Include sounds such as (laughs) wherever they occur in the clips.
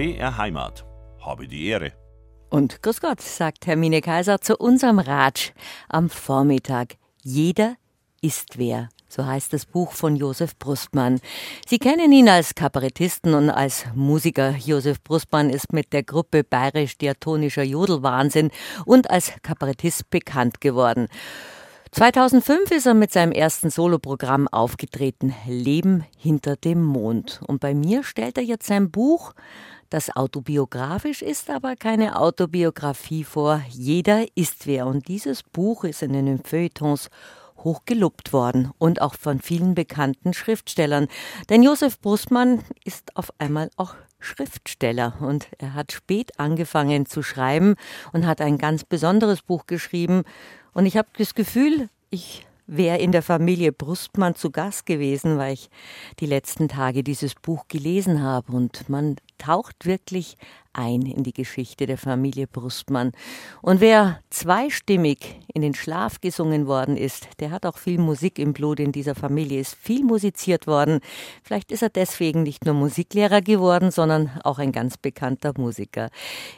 BR Heimat. Habe die Ehre. Und Grüß Gott, sagt Hermine Kaiser zu unserem Ratsch am Vormittag. Jeder ist wer. So heißt das Buch von Josef Brustmann. Sie kennen ihn als Kabarettisten und als Musiker. Josef Brustmann ist mit der Gruppe Bayerisch-Diatonischer Jodelwahnsinn und als Kabarettist bekannt geworden. 2005 ist er mit seinem ersten Soloprogramm aufgetreten, Leben hinter dem Mond. Und bei mir stellt er jetzt sein Buch, das autobiografisch ist, aber keine Autobiografie vor. Jeder ist wer. Und dieses Buch ist in den Feuilletons hoch gelobt worden und auch von vielen bekannten Schriftstellern. Denn Josef Brustmann ist auf einmal auch Schriftsteller und er hat spät angefangen zu schreiben und hat ein ganz besonderes Buch geschrieben, und ich habe das Gefühl, ich wäre in der Familie Brustmann zu Gast gewesen, weil ich die letzten Tage dieses Buch gelesen habe. Und man taucht wirklich ein in die Geschichte der Familie Brustmann. Und wer zweistimmig in den Schlaf gesungen worden ist, der hat auch viel Musik im Blut in dieser Familie, ist viel musiziert worden. Vielleicht ist er deswegen nicht nur Musiklehrer geworden, sondern auch ein ganz bekannter Musiker.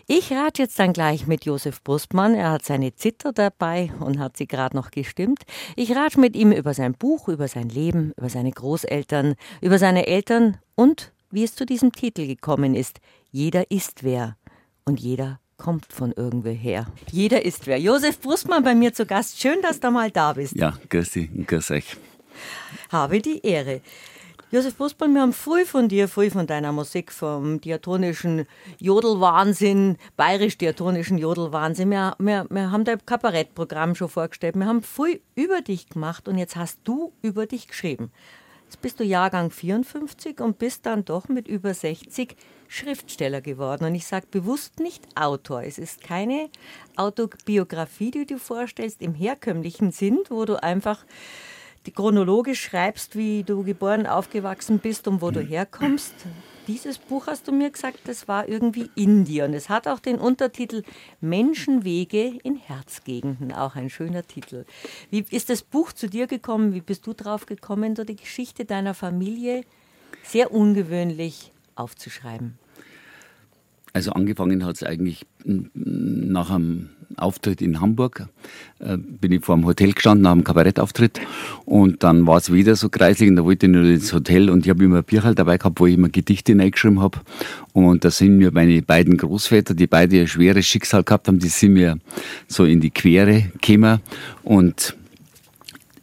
Ich rate jetzt dann gleich mit Josef Brustmann. Er hat seine Zither dabei und hat sie gerade noch gestimmt. Ich rate mit ihm über sein Buch, über sein Leben, über seine Großeltern, über seine Eltern und wie es zu diesem Titel gekommen ist. Jeder ist wer und jeder kommt von irgendwoher. Jeder ist wer. Josef Brustmann bei mir zu Gast. Schön, dass du mal da bist. Ja, grüß dich grüß euch. Habe die Ehre. Josef Brustmann, wir haben früh von dir, früh von deiner Musik, vom diatonischen Jodelwahnsinn, bayerisch-diatonischen Jodelwahnsinn. Wir, wir, wir haben dein Kabarettprogramm schon vorgestellt. Wir haben früh über dich gemacht und jetzt hast du über dich geschrieben. Jetzt bist du Jahrgang 54 und bist dann doch mit über 60 Schriftsteller geworden. Und ich sage bewusst nicht Autor. Es ist keine Autobiografie, die du vorstellst im herkömmlichen Sinn, wo du einfach die chronologisch schreibst, wie du geboren, aufgewachsen bist und wo du herkommst. Dieses Buch hast du mir gesagt, das war irgendwie in dir. Und es hat auch den Untertitel Menschenwege in Herzgegenden, auch ein schöner Titel. Wie ist das Buch zu dir gekommen? Wie bist du drauf gekommen, so die Geschichte deiner Familie sehr ungewöhnlich aufzuschreiben? Also angefangen hat es eigentlich nach einem Auftritt in Hamburg. Äh, bin ich vor dem Hotel gestanden, nach einem Kabarettauftritt. Und dann war es wieder so kreislig und da wollte ich nur ins Hotel und ich habe immer ein Bierhalt dabei gehabt, wo ich immer Gedichte reingeschrieben habe. Und da sind mir meine beiden Großväter, die beide ein schweres Schicksal gehabt haben, die sind mir so in die Quere gekommen. Und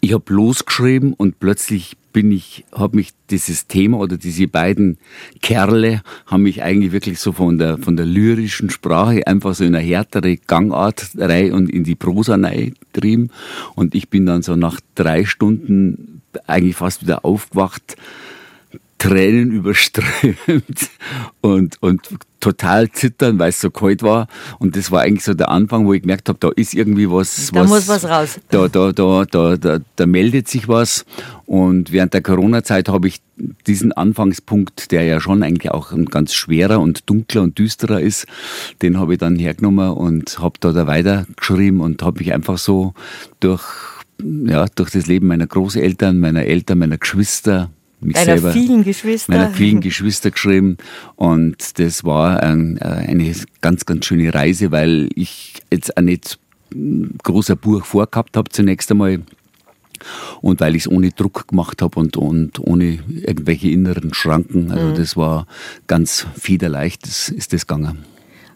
ich habe losgeschrieben und plötzlich bin ich, habe mich dieses Thema oder diese beiden Kerle haben mich eigentlich wirklich so von der, von der lyrischen Sprache einfach so in eine härtere Gangart rein und in die Prosa getrieben. Und ich bin dann so nach drei Stunden eigentlich fast wieder aufgewacht, Tränen überströmt und, und total zittern, weil es so kalt war. Und das war eigentlich so der Anfang, wo ich gemerkt habe, da ist irgendwie was. Da was, muss was raus. Da, da, da, da, da, da meldet sich was. Und während der Corona-Zeit habe ich diesen Anfangspunkt, der ja schon eigentlich auch ein ganz schwerer und dunkler und düsterer ist, den habe ich dann hergenommen und habe da, da weitergeschrieben und habe mich einfach so durch, ja, durch das Leben meiner Großeltern, meiner Eltern, meiner Geschwister, mich Deiner selber, vielen Geschwister. meiner vielen Geschwister geschrieben. Und das war ein, äh, eine ganz, ganz schöne Reise, weil ich jetzt auch nicht großer Buch vorgehabt habe zunächst einmal. Und weil ich es ohne Druck gemacht habe und, und ohne irgendwelche inneren Schranken. Also mhm. das war ganz federleicht, das ist das gegangen.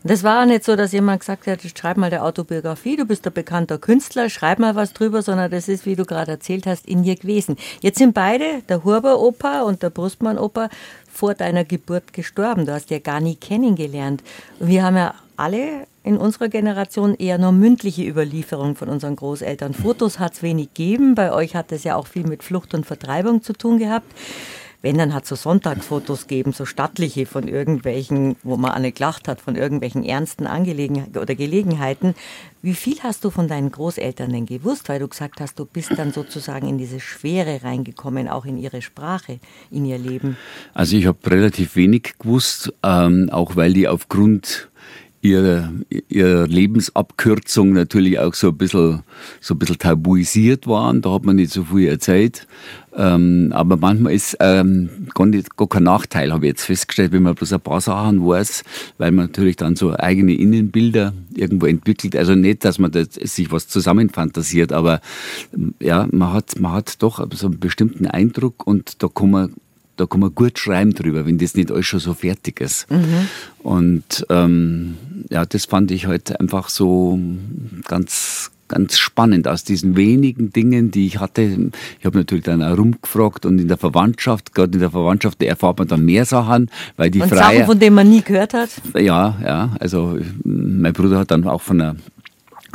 Das war nicht so, dass jemand gesagt hat, schreib mal der Autobiografie, du bist ein bekannter Künstler, schreib mal was drüber, sondern das ist, wie du gerade erzählt hast, in dir gewesen. Jetzt sind beide, der Huber-Opa und der Brustmann-Opa, vor deiner Geburt gestorben. Du hast ja gar nie kennengelernt. Wir haben ja alle in unserer Generation eher nur mündliche Überlieferung von unseren Großeltern. Fotos hat es wenig gegeben. Bei euch hat es ja auch viel mit Flucht und Vertreibung zu tun gehabt. Wenn, dann hat es so Sonntagsfotos geben, so stattliche von irgendwelchen, wo man eine gelacht hat, von irgendwelchen ernsten Angelegenheiten oder Gelegenheiten. Wie viel hast du von deinen Großeltern denn gewusst? Weil du gesagt hast, du bist dann sozusagen in diese Schwere reingekommen, auch in ihre Sprache, in ihr Leben. Also ich habe relativ wenig gewusst, ähm, auch weil die aufgrund ihre, ihre Lebensabkürzung natürlich auch so ein bisschen, so ein bisschen tabuisiert waren. Da hat man nicht so viel erzählt. Ähm, aber manchmal ist ähm, gar, nicht, gar kein Nachteil, habe ich jetzt festgestellt, wenn man bloß ein paar Sachen weiß, weil man natürlich dann so eigene Innenbilder irgendwo entwickelt. Also nicht, dass man das, sich was zusammenfantasiert, aber ja, man hat, man hat doch so einen bestimmten Eindruck und da kann man da kann man gut schreiben drüber, wenn das nicht alles schon so fertig ist. Mhm. Und ähm, ja, das fand ich halt einfach so ganz, ganz spannend aus diesen wenigen Dingen, die ich hatte. Ich habe natürlich dann auch rumgefragt und in der Verwandtschaft, gerade in der Verwandtschaft, da erfahrt man dann mehr Sachen, weil die und Freier, Sachen, von denen man nie gehört hat. Ja, ja. Also mein Bruder hat dann auch von einer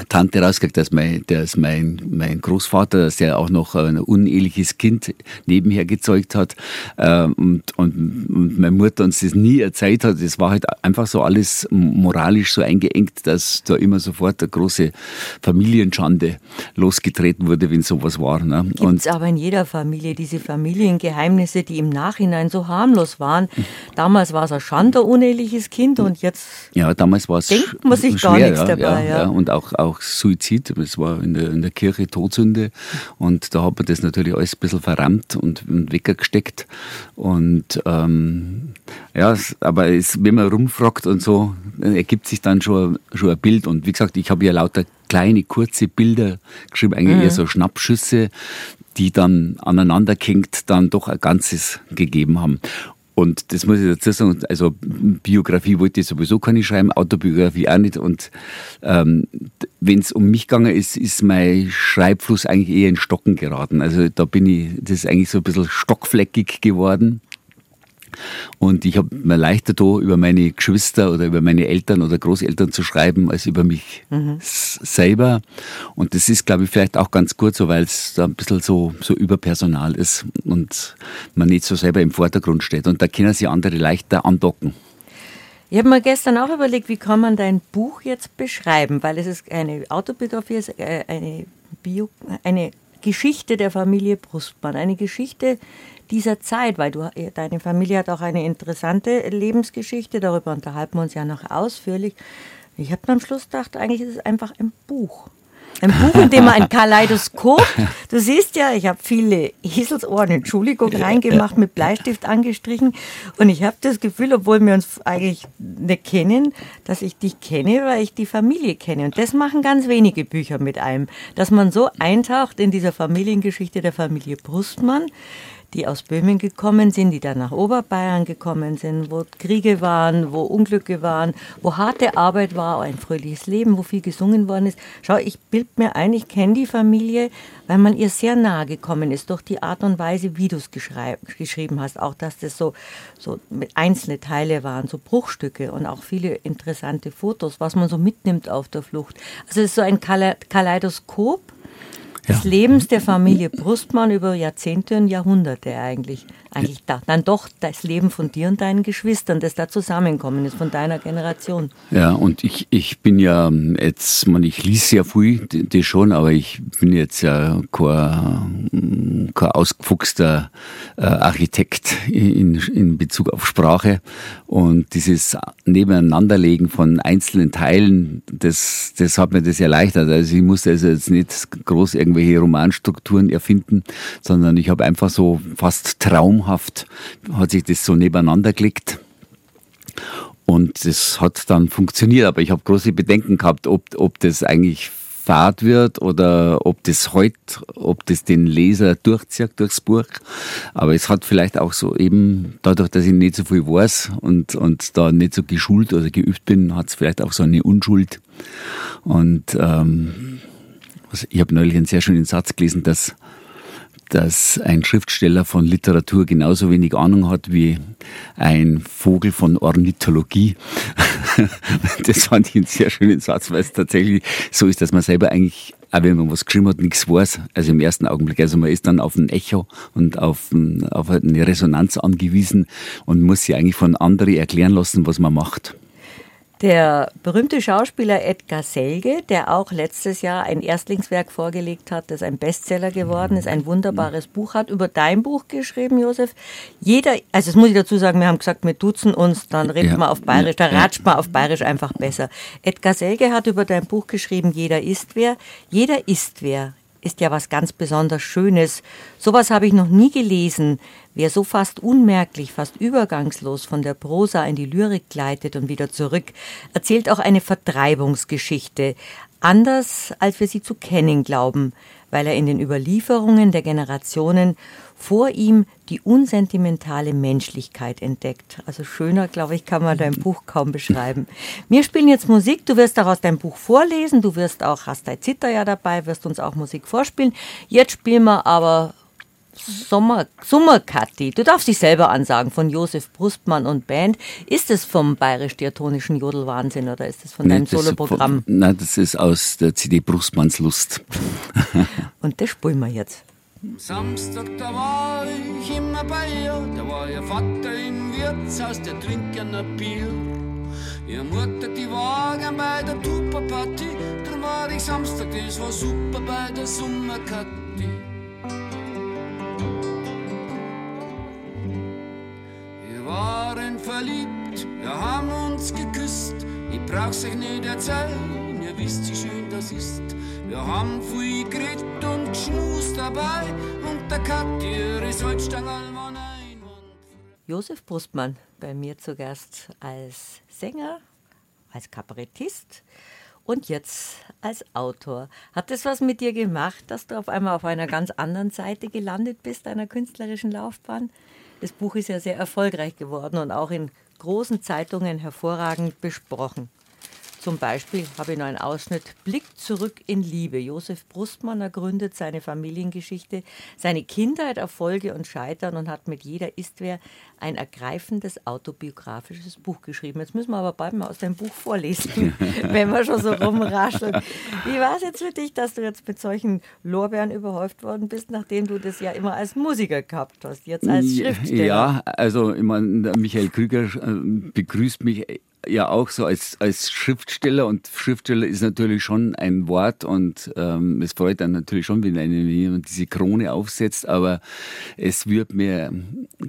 Tante rausgekriegt, dass mein, dass mein, mein Großvater, dass der auch noch ein uneheliches Kind nebenher gezeugt hat ähm, und, und, und meine Mutter uns das nie erzählt hat. Das war halt einfach so alles moralisch so eingeengt, dass da immer sofort eine große Familienschande losgetreten wurde, wenn sowas war. Ne? Gibt es aber in jeder Familie diese Familiengeheimnisse, die im Nachhinein so harmlos waren. Damals war es ein Schande, uneheliches Kind und jetzt ja, damals denkt man sich schwer, gar nichts ja, dabei. Ja, ja. Und auch, auch auch Suizid. Es war in der, in der Kirche Todsünde. Und da hat man das natürlich alles ein bisschen verrammt und, und weggesteckt. Und ähm, ja, aber es, wenn man rumfragt und so, ergibt sich dann schon, schon ein Bild. Und wie gesagt, ich habe ja lauter kleine, kurze Bilder geschrieben, eigentlich mhm. eher so Schnappschüsse, die dann aneinander gehängt dann doch ein Ganzes gegeben haben. Und das muss ich dazu sagen, also Biografie wollte ich sowieso keine schreiben, Autobiografie auch nicht. Und ähm, wenn es um mich gegangen ist, ist mein Schreibfluss eigentlich eher in Stocken geraten. Also da bin ich, das ist eigentlich so ein bisschen stockfleckig geworden. Und ich habe mir leichter da über meine Geschwister oder über meine Eltern oder Großeltern zu schreiben, als über mich mhm. selber. Und das ist, glaube ich, vielleicht auch ganz gut so, weil es da ein bisschen so, so überpersonal ist und man nicht so selber im Vordergrund steht. Und da können sich andere leichter andocken. Ich habe mir gestern auch überlegt, wie kann man dein Buch jetzt beschreiben, weil es ist eine Autobiografie, äh, eine, Bio, eine Geschichte der Familie Brustmann, eine Geschichte, dieser Zeit, weil du, deine Familie hat auch eine interessante Lebensgeschichte, darüber unterhalten wir uns ja noch ausführlich. Ich habe am Schluss gedacht, eigentlich ist es einfach ein Buch. Ein Buch, in dem man ein Kaleidoskop, (laughs) du siehst ja, ich habe viele Eselsohren, Entschuldigung, reingemacht, mit Bleistift angestrichen. Und ich habe das Gefühl, obwohl wir uns eigentlich nicht kennen, dass ich dich kenne, weil ich die Familie kenne. Und das machen ganz wenige Bücher mit einem, dass man so eintaucht in dieser Familiengeschichte der Familie Brustmann die aus Böhmen gekommen sind, die dann nach Oberbayern gekommen sind, wo Kriege waren, wo Unglücke waren, wo harte Arbeit war, ein fröhliches Leben, wo viel gesungen worden ist. Schau, ich bild mir ein, ich kenne die Familie, weil man ihr sehr nahe gekommen ist durch die Art und Weise, wie du es geschrieben hast. Auch, dass das so, so einzelne Teile waren, so Bruchstücke und auch viele interessante Fotos, was man so mitnimmt auf der Flucht. Also es ist so ein Kaleidoskop des ja. Lebens der Familie Brustmann über Jahrzehnte und Jahrhunderte eigentlich. Eigentlich da, dann doch das Leben von dir und deinen Geschwistern, das da zusammenkommen ist, von deiner Generation. Ja, und ich, ich bin ja jetzt, man, ich lese sehr viel, das schon, aber ich bin jetzt ja kein, kein ausgefuchster äh, Architekt in, in Bezug auf Sprache. Und dieses Nebeneinanderlegen von einzelnen Teilen, das, das hat mir das erleichtert. Also ich musste also jetzt nicht groß irgendwelche Romanstrukturen erfinden, sondern ich habe einfach so fast traumhaft, hat sich das so nebeneinander gelegt. Und das hat dann funktioniert, aber ich habe große Bedenken gehabt, ob, ob das eigentlich fad wird oder ob das heute, ob das den Leser durchzieht durchs Buch. Aber es hat vielleicht auch so eben, dadurch, dass ich nicht so viel weiß und, und da nicht so geschult oder geübt bin, hat es vielleicht auch so eine Unschuld. Und ähm, also ich habe neulich einen sehr schönen Satz gelesen, dass dass ein Schriftsteller von Literatur genauso wenig Ahnung hat wie ein Vogel von Ornithologie. (laughs) das fand ich einen sehr schönen Satz, weil es tatsächlich so ist, dass man selber eigentlich, auch wenn man was geschrieben hat, nichts weiß. Also im ersten Augenblick. Also man ist dann auf ein Echo und auf, auf eine Resonanz angewiesen und muss sich eigentlich von anderen erklären lassen, was man macht. Der berühmte Schauspieler Edgar Selge, der auch letztes Jahr ein Erstlingswerk vorgelegt hat, das ein Bestseller geworden ist, ein wunderbares Buch hat, über dein Buch geschrieben, Josef. Jeder, also das muss ich dazu sagen, wir haben gesagt, wir duzen uns, dann redet ja, man auf Bayerisch, da ratscht man auf Bayerisch einfach besser. Edgar Selge hat über dein Buch geschrieben, Jeder ist wer. Jeder ist wer ist ja was ganz besonders Schönes. Sowas habe ich noch nie gelesen. Wer so fast unmerklich, fast übergangslos von der Prosa in die Lyrik gleitet und wieder zurück, erzählt auch eine Vertreibungsgeschichte, anders als wir sie zu kennen glauben, weil er in den Überlieferungen der Generationen vor ihm die unsentimentale Menschlichkeit entdeckt. Also schöner, glaube ich, kann man dein Buch kaum beschreiben. Wir spielen jetzt Musik. Du wirst auch aus deinem Buch vorlesen. Du wirst auch, hast dein Zitter ja dabei, wirst uns auch Musik vorspielen. Jetzt spielen wir aber Sommer, Sommerkatti. Du darfst dich selber ansagen, von Josef Brustmann und Band. Ist es vom bayerisch-diatonischen Jodelwahnsinn oder ist es von nee, deinem Soloprogramm? Nein, das ist aus der CD Brustmanns Lust. (laughs) und das spielen wir jetzt. Samstag, da war ich immer bei ihr, da war ihr Vater im Wirtshaus, der trinkt ein Bier. Ihr Mutter, die war gern bei der Tupperparty, drum war ich Samstag, das war super bei der Sommerkatti. Waren verliebt, wir haben uns geküsst, ich brauch's euch nicht erzählen, ihr wisst, wie schön das ist. Wir haben viel geredet und geschmust dabei und der Kathi ihre Salzstangerl war ein. Josef Brustmann bei mir zu Gast als Sänger, als Kabarettist und jetzt als Autor. Hat das was mit dir gemacht, dass du auf einmal auf einer ganz anderen Seite gelandet bist, deiner künstlerischen Laufbahn? Das Buch ist ja sehr erfolgreich geworden und auch in großen Zeitungen hervorragend besprochen. Zum Beispiel habe ich noch einen Ausschnitt Blick zurück in Liebe. Josef Brustmann ergründet seine Familiengeschichte, seine Kindheit, Erfolge und Scheitern und hat mit jeder Istwer ein ergreifendes autobiografisches Buch geschrieben. Jetzt müssen wir aber bald mal aus dem Buch vorlesen, (laughs) wenn wir schon so rumrascheln. Wie war es jetzt für dich, dass du jetzt mit solchen Lorbeeren überhäuft worden bist, nachdem du das ja immer als Musiker gehabt hast, jetzt als Schriftsteller? Ja, also ich meine, Michael Krüger äh, begrüßt mich ja auch so als, als Schriftsteller und Schriftsteller ist natürlich schon ein Wort und ähm, es freut dann natürlich schon, wenn jemand diese Krone aufsetzt, aber es wird mir,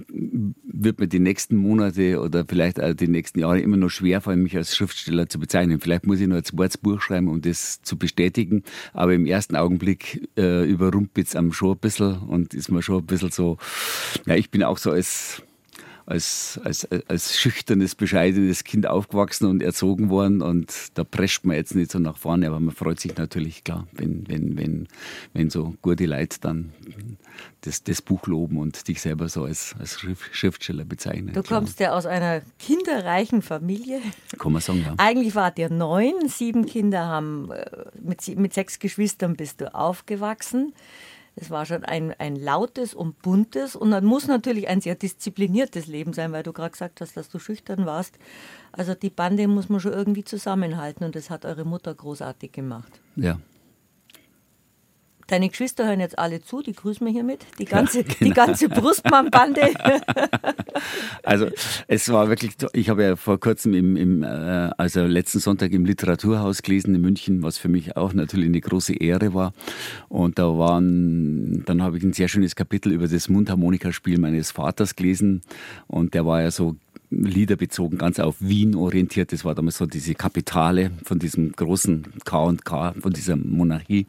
wird mir die nächsten Monate oder vielleicht auch die nächsten Jahre immer noch schwer fallen, mich als Schriftsteller zu bezeichnen. Vielleicht muss ich nur ein zweites Buch schreiben, um das zu bestätigen, aber im ersten Augenblick äh, überrumpelt es am schon ein bisschen und ist mir schon ein bisschen so, ja, ich bin auch so als als, als, als schüchternes, bescheidenes Kind aufgewachsen und erzogen worden und da prescht man jetzt nicht so nach vorne, aber man freut sich natürlich, klar, wenn, wenn, wenn, wenn so gute Leute dann das, das Buch loben und dich selber so als, als Schriftsteller bezeichnen. Du kommst klar. ja aus einer kinderreichen Familie. Kann man sagen, ja. Eigentlich wart ihr neun, sieben Kinder haben, äh, mit, mit sechs Geschwistern bist du aufgewachsen. Es war schon ein, ein lautes und buntes und dann muss natürlich ein sehr diszipliniertes Leben sein, weil du gerade gesagt hast, dass du schüchtern warst. Also die Bande muss man schon irgendwie zusammenhalten und das hat eure Mutter großartig gemacht. Ja. Deine Geschwister hören jetzt alle zu, die grüßen wir hiermit. Die ganze, ja, genau. die ganze Brustmann-Bande. (laughs) also es war wirklich, ich habe ja vor kurzem im, im, äh, also letzten Sonntag im Literaturhaus gelesen in München, was für mich auch natürlich eine große Ehre war. Und da waren, dann habe ich ein sehr schönes Kapitel über das Mundharmonikaspiel meines Vaters gelesen. Und der war ja so Lieder bezogen, ganz auf Wien orientiert. Das war damals so diese Kapitale von diesem großen K und K, von dieser Monarchie.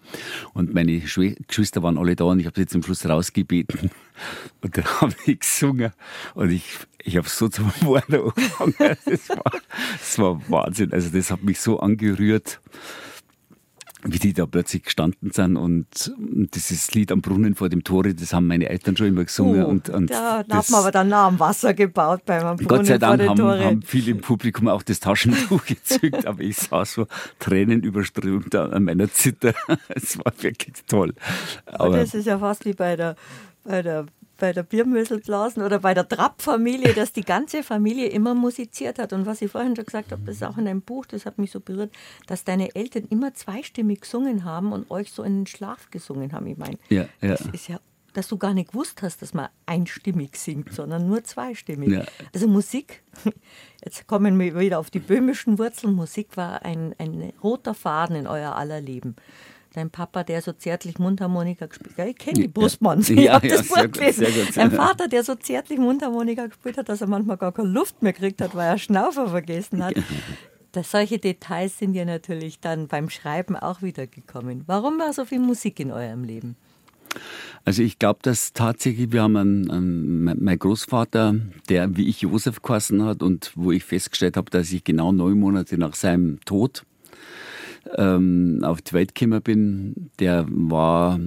Und meine Geschwister waren alle da und ich habe sie zum Schluss rausgebeten. (laughs) Und dann (laughs) haben die gesungen und ich, ich habe so zum Wort angefangen. (laughs) Das war, das war Wahnsinn. Also das hat mich so angerührt wie die da plötzlich gestanden sind und dieses Lied am Brunnen vor dem Tore, das haben meine Eltern schon immer gesungen. Oh, und, und da haben wir aber dann nah am Wasser gebaut beim Brunnen Gott sei Dank haben, haben viele im Publikum auch das Taschentuch (laughs) gezückt, aber ich saß so Tränen überströmt an meiner Zither. (laughs) Es war wirklich toll. Aber das ist ja fast wie bei der, bei der bei der Biermöselblasen oder bei der Trapp-Familie, dass die ganze Familie immer musiziert hat. Und was ich vorhin schon gesagt habe, das ist auch in deinem Buch, das hat mich so berührt, dass deine Eltern immer zweistimmig gesungen haben und euch so in den Schlaf gesungen haben. Ich meine, ja, ja. das ist ja dass du gar nicht gewusst hast, dass man einstimmig singt, sondern nur zweistimmig. Ja. Also Musik, (laughs) jetzt kommen wir wieder auf die böhmischen Wurzeln, Musik war ein, ein roter Faden in euer aller Leben. Dein Papa, der so zärtlich Mundharmonika gespielt hat. Ja, ich kenne die Brustmanns. Ja, ich ja, (laughs) habe ja, das sehr Buch gelesen. Dein Vater, der so zärtlich Mundharmonika gespielt hat, dass er manchmal gar keine Luft mehr gekriegt hat, weil er Schnaufer vergessen hat. Das, solche Details sind ja natürlich dann beim Schreiben auch wiedergekommen. Warum war so viel Musik in eurem Leben? Also ich glaube, dass tatsächlich, wir haben einen, einen, mein Großvater, der wie ich Josef geheißen hat und wo ich festgestellt habe, dass ich genau neun Monate nach seinem Tod ähm, auf die Welt gekommen bin, der war,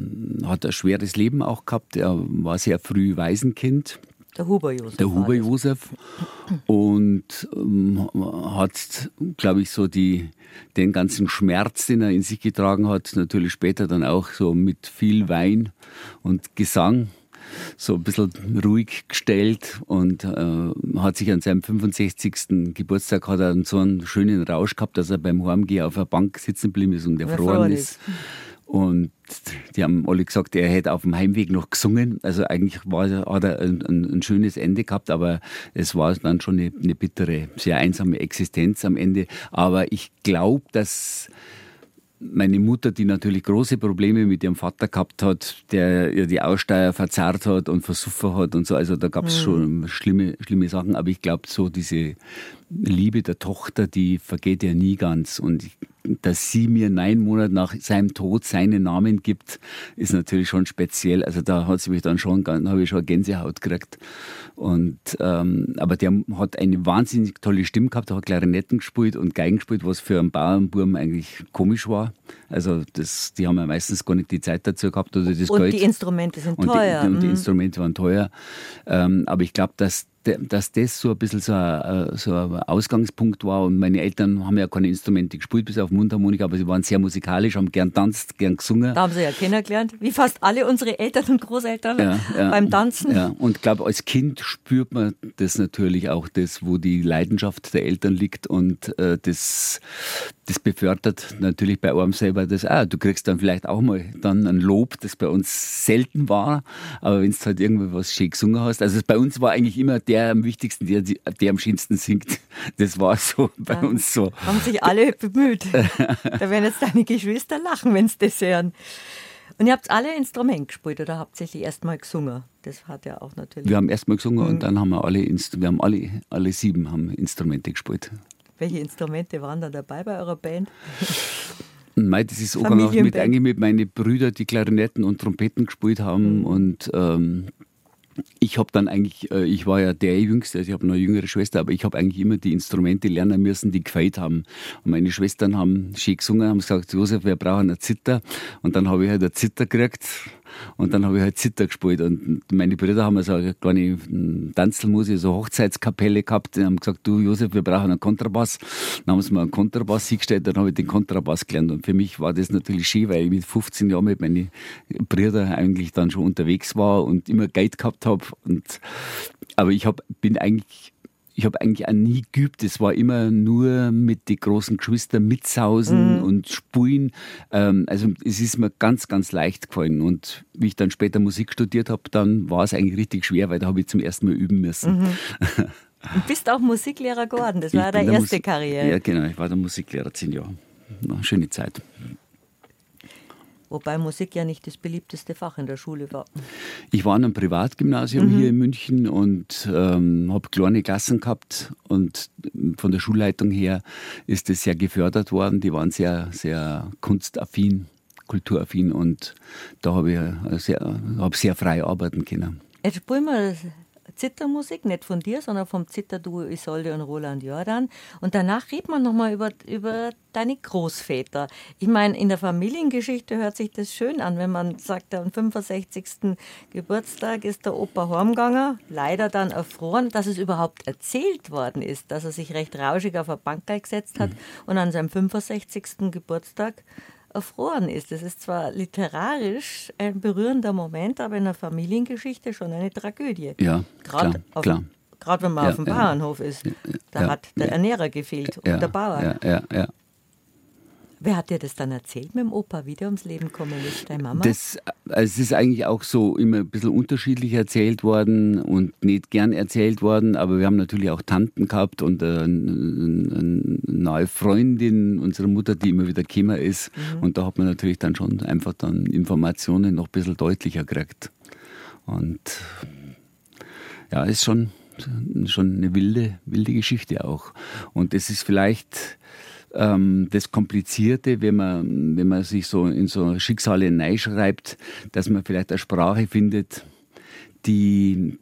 hat ein schweres Leben auch gehabt. Er war sehr früh Waisenkind. Der Huber Josef. Der Huber. Josef. Und ähm, hat, glaube ich, so die, den ganzen Schmerz, den er in sich getragen hat, natürlich später dann auch so mit viel Wein und Gesang so ein bisschen ruhig gestellt und äh, hat sich an seinem 65. Geburtstag hat er so einen schönen Rausch gehabt, dass er beim Heimgehen auf der Bank sitzen geblieben ist und erfroren ist. Und die haben alle gesagt, er hätte auf dem Heimweg noch gesungen. Also eigentlich war, hat er ein, ein, ein schönes Ende gehabt, aber es war dann schon eine, eine bittere, sehr einsame Existenz am Ende. Aber ich glaube, dass meine Mutter, die natürlich große Probleme mit ihrem Vater gehabt hat, der ihr die Aussteuer verzerrt hat und versuffen hat und so. Also da gab es schon schlimme, schlimme Sachen. Aber ich glaube, so diese Liebe der Tochter, die vergeht ja nie ganz. Und ich, dass sie mir neun Monate nach seinem Tod seinen Namen gibt, ist natürlich schon speziell. Also da hat sie mich dann schon, habe ich schon Gänsehaut gekriegt. Und, ähm, aber der hat eine wahnsinnig tolle Stimme gehabt, der hat Klarinetten gespielt und Geigen gespielt, was für einen Bauernburm eigentlich komisch war. Also das, die haben ja meistens gar nicht die Zeit dazu gehabt oder das Und Geld. die Instrumente sind Und teuer. Die, und die Mhm. Instrumente waren teuer. Ähm, aber ich glaube, dass, dass das so ein bisschen so ein, äh, so ein Ausgangspunkt war. Und meine Eltern haben ja keine Instrumente gespielt, bis auf Mundharmonika, aber sie waren sehr musikalisch, haben gern tanzt, gern gesungen. Da haben sie ja kennengelernt, wie fast alle unsere Eltern und Großeltern beim Tanzen. Ja, und ich glaube, als Kind spürt man das natürlich auch, das, wo die Leidenschaft der Eltern liegt und äh, das, das befördert natürlich bei einem selber das auch. Du kriegst dann vielleicht auch mal dann ein Lob, das bei uns selten war, aber wenn du halt irgendwie was schön gesungen hast, also bei uns war eigentlich immer der am wichtigsten, der, der am schönsten singt. Das war so (laughs) bei Ja. uns so. Haben sich alle bemüht. da werden jetzt deine Geschwister lachen, wenn sie das hören. Und ihr habt alle Instrument gespielt oder hauptsächlich erstmal gesungen? Das hat ja auch natürlich. Wir haben erstmal gesungen Mhm. und dann haben wir alle, Inst- wir haben alle, alle sieben haben Instrumente gespielt. Welche Instrumente waren da dabei bei eurer Band? (laughs) Mei, das ist auch mit, eigentlich mit meinen Brüdern, die Klarinetten und Trompeten gespielt haben. Mhm. Und ähm, ich habe dann eigentlich, äh, ich war ja der Jüngste, also ich habe noch eine jüngere Schwester, aber ich habe eigentlich immer die Instrumente lernen müssen, die gefällt haben. Und meine Schwestern haben schön gesungen, haben gesagt, Josef, wir brauchen eine Zither. Und dann habe ich halt eine Zither gekriegt. Und dann habe ich halt Zither gespielt. Und meine Brüder haben so eine kleine Tanzelmusik, so Hochzeitskapelle gehabt. Die haben gesagt, du Josef, wir brauchen einen Kontrabass. Dann haben sie mir einen Kontrabass hingestellt, dann habe ich den Kontrabass gelernt. Und für mich war das natürlich schön, weil ich mit 15 Jahren mit meinen Brüdern eigentlich dann schon unterwegs war und immer Geld gehabt habe. Aber ich hab, bin eigentlich ich habe eigentlich auch nie geübt. Es war immer nur mit den großen Geschwistern mitsausen und spulen. Ähm, also es ist mir ganz, ganz leicht gefallen. Und wie ich dann später Musik studiert habe, dann war es eigentlich richtig schwer, weil da habe ich zum ersten Mal üben müssen. (laughs) Und bist auch Musiklehrer geworden. Das Ich war deine erste Musik- Karriere. Ja, genau. Ich war der Musiklehrer zehn Jahre. Eine schöne Zeit. Wobei Musik ja nicht das beliebteste Fach in der Schule war. Ich war an einem Privatgymnasium Mhm. hier in München und ähm, habe kleine Klassen gehabt und von der Schulleitung her ist das sehr gefördert worden. Die waren sehr, sehr kunstaffin, kulturaffin und da habe ich äh, sehr, hab sehr frei arbeiten können. Jetzt spielen wir Zittermusik, nicht von dir, sondern vom Zitterduo Isolde und Roland Jordan. Und danach redet man nochmal über, über deine Großväter. Ich meine, in der Familiengeschichte hört sich das schön an, wenn man sagt, am 65. Geburtstag ist der Opa heimgegangen, leider dann erfroren, dass es überhaupt erzählt worden ist, dass er sich recht rauschig auf eine Bank gesetzt hat und an seinem 65. Geburtstag erfroren ist. Das ist zwar literarisch ein berührender Moment, aber in der Familiengeschichte schon eine Tragödie. Ja, Gerade klar, auf- klar. gerade wenn man Ja, auf dem. Bauernhof ist. Da hat der. Ernährer gefehlt und der Bauer. Ja, ja, ja. Wer hat dir das dann erzählt mit dem Opa, wie der ums Leben gekommen ist, deine Mama? Das, also es ist eigentlich auch so immer ein bisschen unterschiedlich erzählt worden und nicht gern erzählt worden, aber wir haben natürlich auch Tanten gehabt und eine, eine neue Freundin unserer Mutter, die immer wieder gekommen ist. Mhm. Und da hat man natürlich dann schon einfach dann Informationen noch ein bisschen deutlicher gekriegt. Und ja, ist schon, schon eine wilde, wilde Geschichte auch. Und es ist vielleicht ähm, das Komplizierte, wenn man, wenn man sich so in so Schicksale schreibt, dass man vielleicht eine Sprache findet, die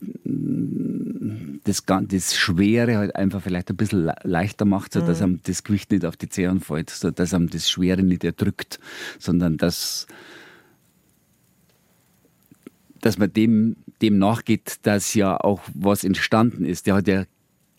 das, das Schwere halt einfach vielleicht ein bisschen leichter macht, sodass mhm. einem das Gewicht nicht auf die Zehen fällt, sodass einem das Schwere nicht erdrückt, sondern dass, dass man dem, dem nachgeht, dass ja auch was entstanden ist. Der hat ja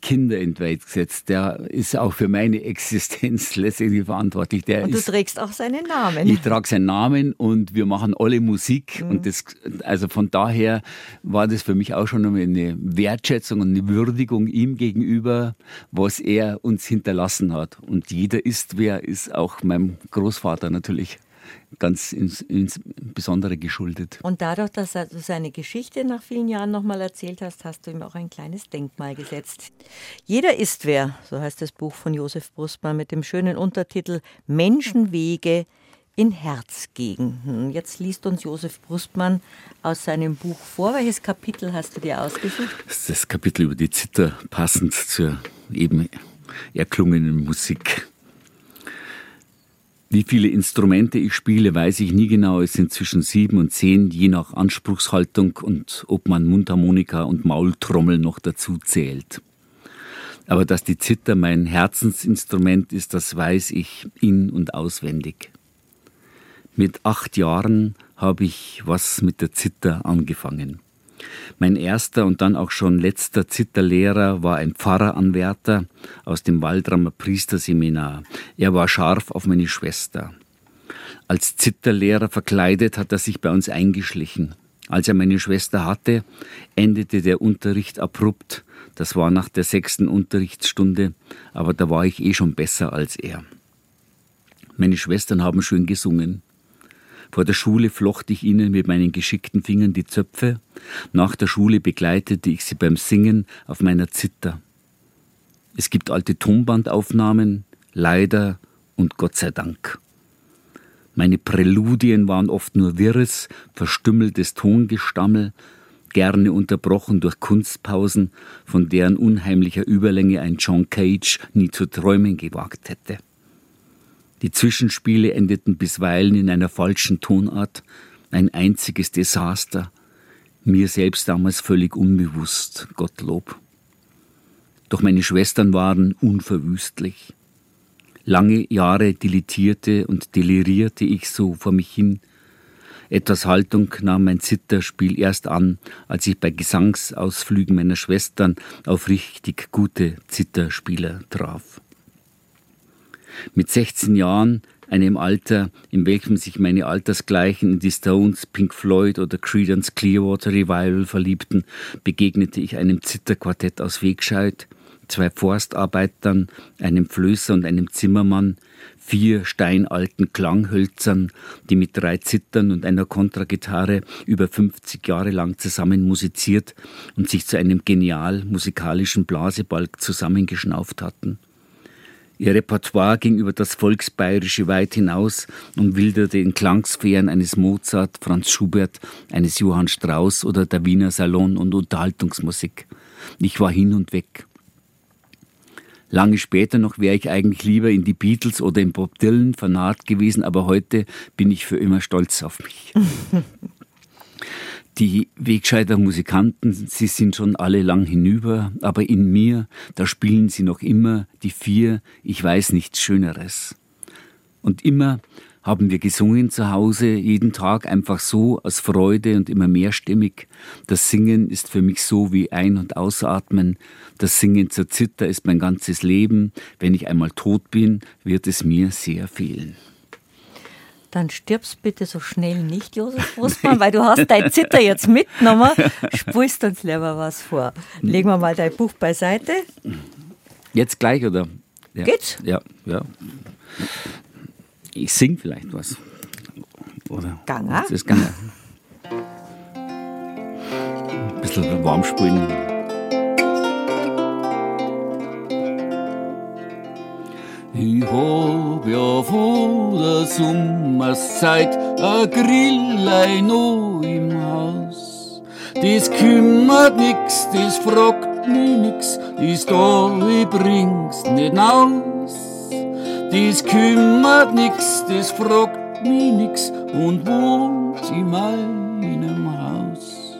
Kinder in die Welt gesetzt. Der ist auch für meine Existenz (laughs) letztendlich verantwortlich. Der und du ist, trägst auch seinen Namen. Ich trage seinen Namen und wir machen alle Musik. Mhm. Und das, also von daher war das für mich auch schon eine Wertschätzung und eine Würdigung ihm gegenüber, was er uns hinterlassen hat. Und jeder ist, wer ist auch meinem Großvater natürlich ganz ins, ins Besondere geschuldet. Und dadurch, dass du seine Geschichte nach vielen Jahren nochmal erzählt hast, hast du ihm auch ein kleines Denkmal gesetzt. Jeder ist wer, so heißt das Buch von Josef Brustmann mit dem schönen Untertitel Menschenwege in Herzgegenden. Jetzt liest uns Josef Brustmann aus seinem Buch vor. Welches Kapitel hast du dir ausgesucht? Das ist das Kapitel über die Zither, passend zur eben erklungenen Musik. Wie viele Instrumente ich spiele, weiß ich nie genau. Es sind zwischen sieben und zehn, je nach Anspruchshaltung und ob man Mundharmonika und Maultrommel noch dazu zählt. Aber dass die Zither mein Herzensinstrument ist, das weiß ich in- und auswendig. Mit acht Jahren habe ich was mit der Zither angefangen. Mein erster und dann auch schon letzter Zitterlehrer war ein Pfarreranwärter aus dem Waldrammer Priesterseminar. Er war scharf auf meine Schwester. Als Zitterlehrer verkleidet hat er sich bei uns eingeschlichen. Als er meine Schwester hatte, endete der Unterricht abrupt. Das war nach der sechsten Unterrichtsstunde, aber da war ich eh schon besser als er. Meine Schwestern haben schön gesungen. Vor der Schule flocht ich ihnen mit meinen geschickten Fingern die Zöpfe. Nach der Schule begleitete ich sie beim Singen auf meiner Zither. Es gibt alte Tonbandaufnahmen, leider und Gott sei Dank. Meine Präludien waren oft nur wirres, verstümmeltes Tongestammel, gerne unterbrochen durch Kunstpausen, von deren unheimlicher Überlänge ein John Cage nie zu träumen gewagt hätte. Die Zwischenspiele endeten bisweilen in einer falschen Tonart, ein einziges Desaster, mir selbst damals völlig unbewusst, Gottlob. Doch meine Schwestern waren unverwüstlich. Lange Jahre dilettierte und delirierte ich so vor mich hin. Etwas Haltung nahm mein Zitterspiel erst an, als ich bei Gesangsausflügen meiner Schwestern auf richtig gute Zitterspieler traf. Mit 16 Jahren, einem Alter, in welchem sich meine Altersgleichen in die Stones, Pink Floyd oder Creedence Clearwater Revival verliebten, begegnete ich einem Zitterquartett aus Wegscheid, zwei Forstarbeitern, einem Flößer und einem Zimmermann, vier steinalten Klanghölzern, die mit drei Zittern und einer Kontragitarre über 50 Jahre lang zusammen musiziert und sich zu einem genial musikalischen Blasebalg zusammengeschnauft hatten. Ihr Repertoire ging über das Volksbayerische weit hinaus und wilderte in Klangsphären eines Mozart, Franz Schubert, eines Johann Strauss oder der Wiener Salon- und Unterhaltungsmusik. Ich war hin und weg. Lange später noch wäre ich eigentlich lieber in die Beatles oder in Bob Dylan vernarrt gewesen, aber heute bin ich für immer stolz auf mich. (laughs) Die Wegscheider Musikanten, sie sind schon alle lang hinüber, aber in mir, da spielen sie noch immer die vier, ich weiß nichts Schöneres. Und immer haben wir gesungen zu Hause, jeden Tag einfach so aus Freude und immer mehrstimmig. Das Singen ist für mich so wie Ein- und Ausatmen. Das Singen zur Zither ist mein ganzes Leben. Wenn ich einmal tot bin, wird es mir sehr fehlen dann stirbst bitte so schnell nicht, Josef Brustmann, weil du hast dein Zitter jetzt mitgenommen. Spulst uns lieber was vor. Legen wir mal dein Buch beiseite. Jetzt gleich, oder? Ja. Geht's? Ja, ja. Ich sing vielleicht was. Oder? Ganga? Das ist Ganga. Ein bisschen warm spielen. Ich hab ja vor der Sommerszeit a Grillei noch im Haus. Das kümmert nix, das fragt mich nix, ist da, ich bring's nicht aus. Das kümmert nix, das fragt mich nix und wohnt in meinem Haus.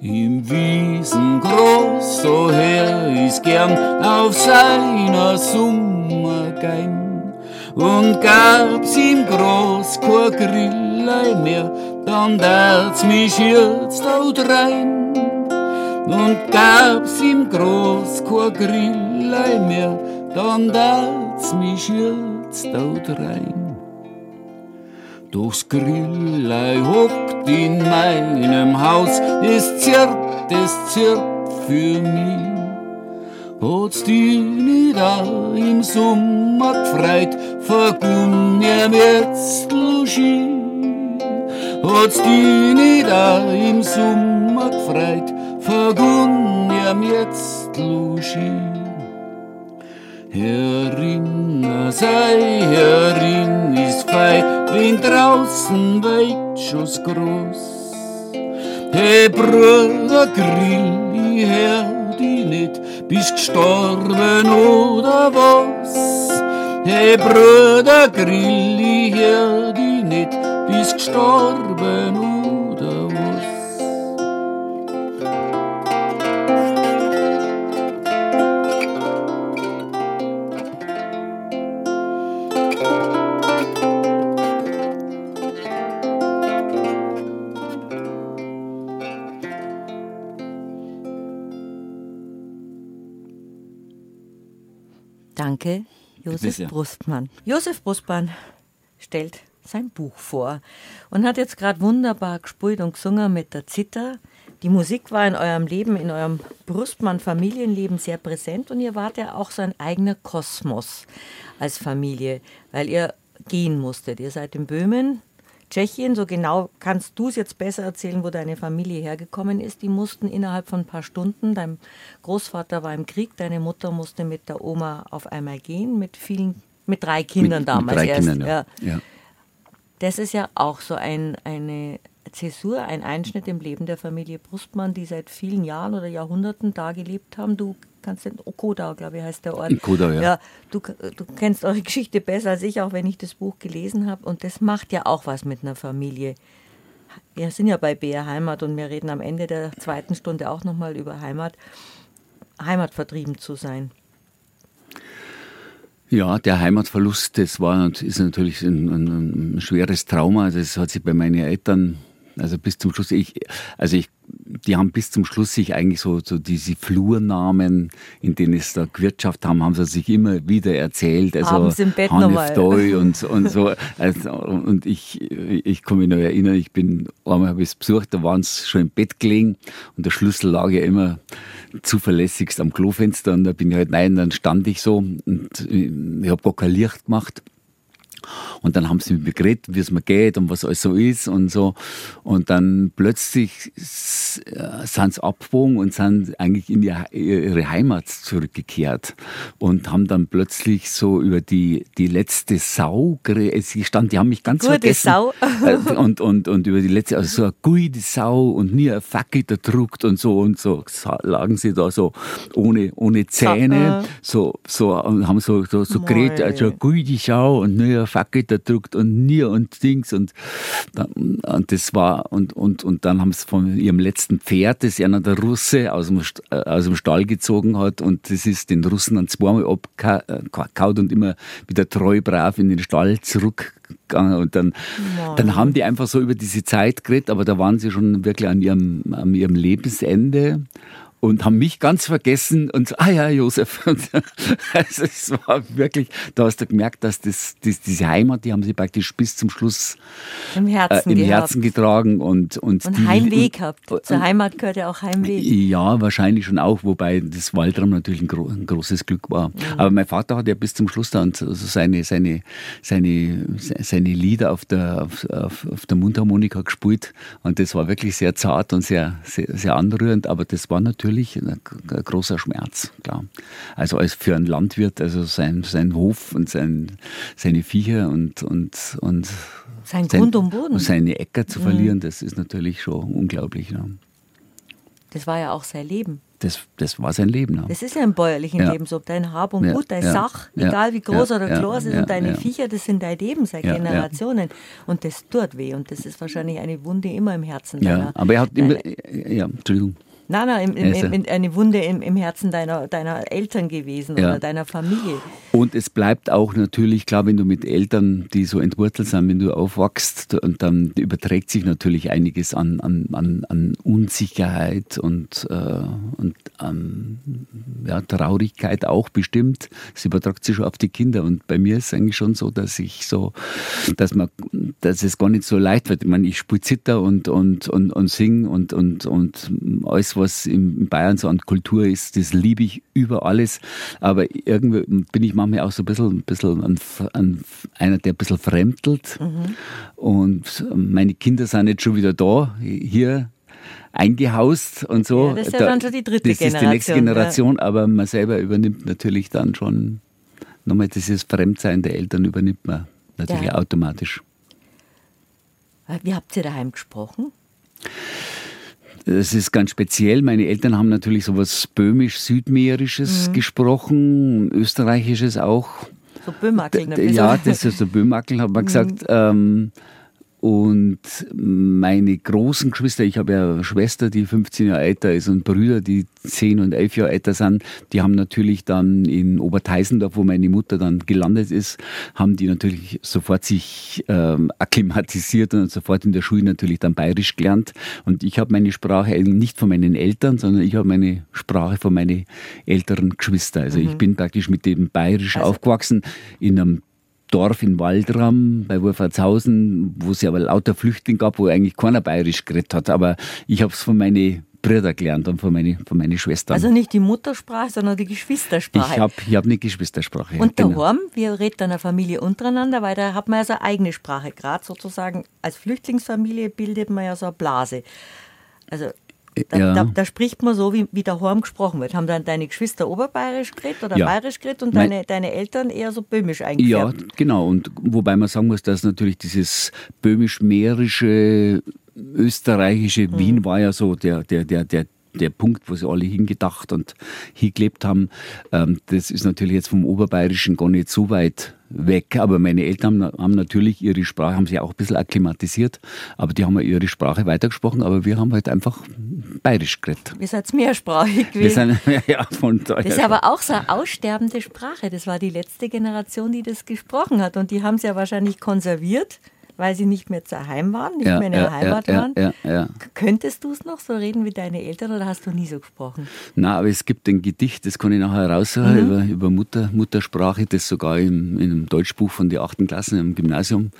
Im Wiesengras, so her ist gern auf seiner Sommergein. Und gab's im Gras kein Grillei mehr, dann darf's mich jetzt dort rein. Und gab's im Gras kein Grillei mehr, dann darf's mich jetzt dort rein. Durchs Grillei hockt in meinem Haus, es zirrt, es zirrt für mich. Hat's die auch im Sommer gefreit, vergunn ihm jetzt Logis. Hat's die auch im Sommer gefreit, vergunn ihm jetzt Logis. Herin, sei herin, ist fei, wenn draußen weit schon's groß. Hey Bruder Grill, ich hör die nicht, bist gestorben oder was? Hey Bruder Grill, ich hör die nicht, bist gestorben oder Danke, Josef. Brustmann. Josef Brustmann stellt sein Buch vor und hat jetzt gerade wunderbar gespielt und gesungen mit der Zither. Die Musik war in eurem Leben, in eurem Brustmann-Familienleben sehr präsent und ihr wart ja auch so ein eigener Kosmos als Familie, weil ihr gehen musstet. Ihr seid in Böhmen, Tschechien, so genau kannst du es jetzt besser erzählen, wo deine Familie hergekommen ist. Die mussten innerhalb von ein paar Stunden, dein Großvater war im Krieg, deine Mutter musste mit der Oma auf einmal gehen, mit vielen, mit drei Kindern mit, damals mit drei erst. Kindern, ja. ja. Das ist ja auch so ein, eine Zäsur, ein Einschnitt im Leben der Familie Brustmann, die seit vielen Jahren oder Jahrhunderten da gelebt haben. Du kannst den Okodau, glaube ich, heißt der Ort. Kodau, ja. ja du, du kennst eure (laughs) Geschichte besser als ich, auch wenn ich das Buch gelesen habe. Und das macht ja auch was mit einer Familie. Wir sind ja bei BR Heimat und wir reden am Ende der zweiten Stunde auch nochmal über Heimat. Heimatvertrieben zu sein. Ja, der Heimatverlust, das war und ist natürlich ein, ein, ein, schweres Trauma. Das hat sich bei meinen Eltern, also bis zum Schluss, ich, also ich, die haben bis zum Schluss sich eigentlich so, so diese Flurnamen, in denen es da gewirtschaftet haben, haben sie sich immer wieder erzählt. Also Abends im Bett Hanif Doi (laughs) und, und so. Also, und ich, ich kann mich noch erinnern, ich bin, einmal habe ich es besucht, da waren sie schon im Bett gelegen und der Schlüssel lag ja immer zuverlässigst am Klofenster und da bin ich halt rein, dann stand ich so und ich habe gar kein Licht gemacht. Und dann haben sie mit mir geredet, wie es mir geht und was alles so ist und so. Und dann plötzlich sind sie abgebogen und sind eigentlich in ihre Heimat zurückgekehrt und haben dann plötzlich so über die, die letzte Sau gestanden. Die haben mich ganz Gute vergessen. Sau. (laughs) und, und, und über die letzte, also so eine gute Sau und nie ein Fackel druckt und so und so lagen sie da so ohne, ohne Zähne, so, so, und haben so, so, so geredet, also eine gute Sau und nie ein Fackel druckt und nie und Dings und, und das war, und, und, und dann haben sie von ihrem letzten Pferd, das einer der Russe aus dem, aus dem Stall gezogen hat. Und das ist den Russen dann zweimal abgehaut und immer wieder treu brav in den Stall zurückgegangen. Und dann, dann haben die einfach so über diese Zeit geredet, aber da waren sie schon wirklich an ihrem, an ihrem Lebensende und haben mich ganz vergessen und so, ah ja, Josef. (laughs) also es war wirklich, da hast du gemerkt, dass das, das, diese Heimat, die haben sie praktisch bis zum Schluss im Herzen, äh, im Herzen getragen und und, und die, Heimweg gehabt. Zur Heimat gehört ja auch Heimweg. Ja, wahrscheinlich schon auch, wobei das Waldram natürlich ein, gro ein großes Glück war. Mhm. Aber mein Vater hat ja bis zum Schluss dann also seine, seine, seine, seine Lieder auf der, auf, auf, auf der Mundharmonika gespielt und das war wirklich sehr zart und sehr, sehr, sehr anrührend, aber das war natürlich natürlich ein, großer Schmerz, klar. Also als für einen Landwirt, also sein, sein Hof und sein, seine Viecher und, und, und sein, sein Grund und Boden. seine Äcker zu verlieren, mhm. das ist natürlich schon unglaublich. Ja. Das war ja auch sein Leben. Das, das war sein Leben. Ja. Das ist ja im bäuerlichen ja. Leben so. Dein Hab und Gut, dein. Sach, egal wie groß oder klein es ist, und deine Viecher, das sind dein Leben seit Generationen. Und das tut weh. Und das ist wahrscheinlich eine Wunde immer im Herzen. Ja, deiner, aber er hat immer. Ja, Entschuldigung. Nein, nein, im, im, im, eine Wunde im, Herzen deiner, deiner Eltern gewesen ja. oder deiner Familie. Und es bleibt auch natürlich, klar, wenn du mit Eltern, die so entwurzelt sind, wenn du aufwachst, und dann überträgt sich natürlich einiges an, an, an, an Unsicherheit und, äh, und ähm, ja, Traurigkeit auch bestimmt. Es übertragt sich schon auf die Kinder. Und bei mir ist es eigentlich schon so, dass ich so, dass man, dass es gar nicht so leicht wird. Ich meine, ich spiele Zitter und, und, und, und sing und, und, und alles was in Bayern so an Kultur ist, das liebe ich über alles. Aber irgendwie bin ich manchmal auch so ein bisschen, ein bisschen ein, ein, einer, der ein bisschen fremdelt. Mhm. Und meine Kinder sind jetzt schon wieder da, hier eingehaust und so. Ja, das ist ja da, dann schon die dritte das Generation. Das ist die nächste Generation, ja. aber man selber übernimmt natürlich dann schon nochmal dieses Fremdsein der Eltern übernimmt man natürlich ja. automatisch. Wie habt ihr daheim gesprochen? Es ist ganz speziell. Meine Eltern haben natürlich so was böhmisch-südmährisches mhm. gesprochen, österreichisches auch. So Böhmackeln. Ja, das ist so Böhmackeln, hat man mhm. gesagt. Ähm, und meine großen Geschwister, ich habe ja eine Schwester, die 15 Jahre älter ist und Brüder, die 10 und 11 Jahre älter sind, die haben natürlich dann in Oberteisendorf, wo meine Mutter dann gelandet ist, haben die natürlich sofort sich ähm, akklimatisiert und sofort in der Schule natürlich dann bayerisch gelernt. Und ich habe meine Sprache nicht von meinen Eltern, sondern ich habe meine Sprache von meinen älteren Geschwistern. Also mhm. ich bin praktisch mit dem bayerisch also aufgewachsen in einem Dorf in Waldram bei Wolfertshausen, wo es ja aber lauter Flüchtlinge gab, wo eigentlich keiner bayerisch geredet hat. Aber ich habe es von meinen Brüdern gelernt und von meinen von meine Schwestern. Also nicht die Muttersprache, sondern die Geschwistersprache. Ich habe ich hab eine Geschwistersprache. Und genau. daheim, wie redet eine Familie untereinander? Weil da hat man ja seine eigene Sprache. Gerade sozusagen als Flüchtlingsfamilie bildet man ja so eine Blase. Also da, ja. da, da, spricht man so, wie, wie daheim gesprochen wird. Haben dann deine Geschwister oberbayerisch geredet oder ja. bayerisch geredet und deine, deine Eltern eher so böhmisch eingefärbt? Ja, genau. Und wobei man sagen muss, dass natürlich dieses böhmisch-mährische, österreichische hm. Wien war ja so der, der, der, der der Punkt, wo sie alle hingedacht und hingelebt haben, ähm, das ist natürlich jetzt vom Oberbayerischen gar nicht so weit weg. Aber meine Eltern haben natürlich ihre Sprache, haben sie auch ein bisschen akklimatisiert, aber die haben ihre Sprache weitergesprochen, aber wir haben halt einfach bayerisch geredet. Wir sind mehrsprachig gewesen. Wir sind, (laughs) ja, von das ist aber auch so eine aussterbende Sprache. Das war die letzte Generation, die das gesprochen hat und die haben sie ja wahrscheinlich konserviert weil sie nicht mehr zu Heim waren, nicht ja, mehr in der ja, Heimat ja, waren. Könntest du es noch so reden wie deine Eltern oder hast du nie so gesprochen? Na, aber es gibt ein Gedicht, das kann ich nachher raushauen, mhm. über, über Mutter, Muttersprache, das sogar im, in einem Deutschbuch von der achten Klasse im Gymnasium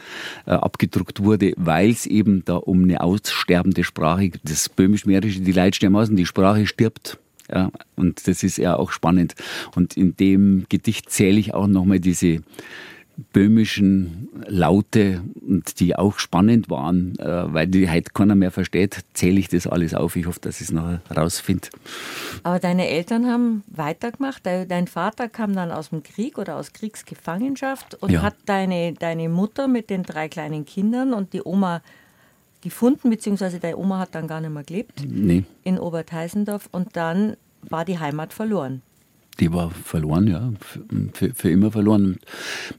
äh, abgedruckt wurde, weil es eben da um eine aussterbende Sprache, das böhmisch-mährische, die Leute sterben aus und die Sprache stirbt. Ja, und das ist ja auch spannend. Und in dem Gedicht zähle ich auch nochmal diese böhmischen Laute und die auch spannend waren, äh, weil die heute keiner mehr versteht, zähle ich das alles auf. Ich hoffe, dass ich es noch rausfinde. Aber deine Eltern haben weitergemacht. Dein Vater kam dann aus dem Krieg oder aus Kriegsgefangenschaft und ja. hat deine, deine Mutter mit den drei kleinen Kindern und die Oma gefunden, beziehungsweise deine Oma hat dann gar nicht mehr gelebt nee. in Oberteisendorf und dann war die Heimat verloren die war verloren, ja, für, für immer verloren.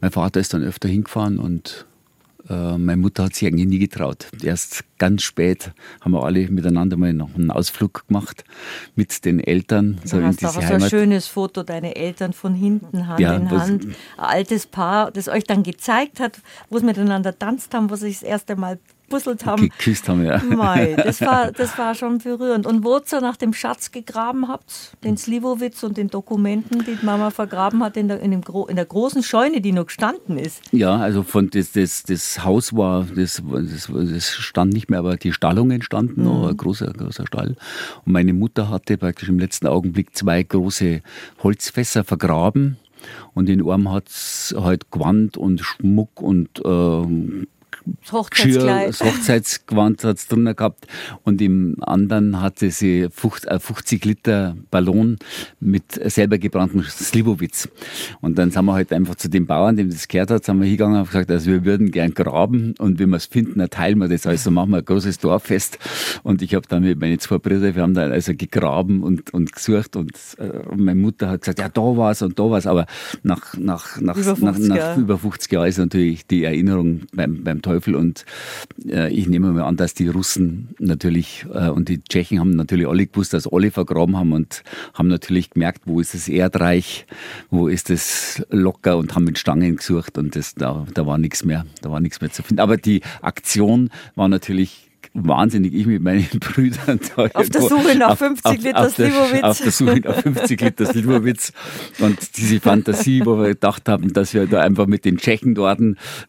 Mein Vater ist dann öfter hingefahren und äh, meine Mutter hat sich eigentlich nie getraut. Erst ganz spät haben wir alle miteinander mal noch einen Ausflug gemacht mit den Eltern. So du hast auch so ein schönes Foto, deine Eltern von hinten, Hand ja, in Hand. Ein altes Paar, das euch dann gezeigt hat, wo sie miteinander tanzt haben, wo sie sich das erste Mal gebusselt haben. Geküsst haben, ja. Mei, (laughs) das war, das war schon berührend. Und wo ihr nach dem Schatz gegraben habt, den Slivovitz und den Dokumenten, die, die Mama vergraben hat in der, in, dem, in der großen Scheune, die noch gestanden ist. Ja, also von das, das, das Haus war, das, das, das stand nicht mehr, aber die Stallungen standen mhm. noch, ein großer, großer Stall. Und meine Mutter hatte praktisch im letzten Augenblick zwei große Holzfässer vergraben. Und in einem hat es halt Gewand und Schmuck und äh, das Hochzeitskleid. das Hochzeitsgewand hat es drin gehabt und im anderen hatte sie 50 äh, Liter Ballon mit selber gebranntem Slivovitz. Und dann sind wir halt einfach zu dem Bauern, dem das gehört hat, sind wir hingegangen und gesagt, also wir würden gern graben und wenn wir es finden, dann teilen wir das. Also machen wir ein großes Dorffest. Und ich habe dann mit meinen zwei Brüdern, wir haben dann also gegraben und, und gesucht und äh, meine Mutter hat gesagt, ja, da war es und da war es. Aber nach, nach, nach, über 50 nach, nach über 50 Jahren ist natürlich die Erinnerung beim, beim Teufel Teufel. Und äh, ich nehme mal an, dass die Russen natürlich äh, und die Tschechen haben natürlich alle gewusst, dass alle vergraben haben und haben natürlich gemerkt, wo ist das Erdreich, wo ist das locker und haben mit Stangen gesucht und das, da, da war nichts mehr, da war nichts mehr zu finden. Aber die Aktion war natürlich wahnsinnig, ich mit meinen (laughs) Brüdern. Da auf der Suche nach 50 auf, Liter Slivovitz. Auf der Suche nach 50 Liter Slivovitz. Und diese Fantasie, wo wir gedacht haben, dass wir da einfach mit den Tschechen dort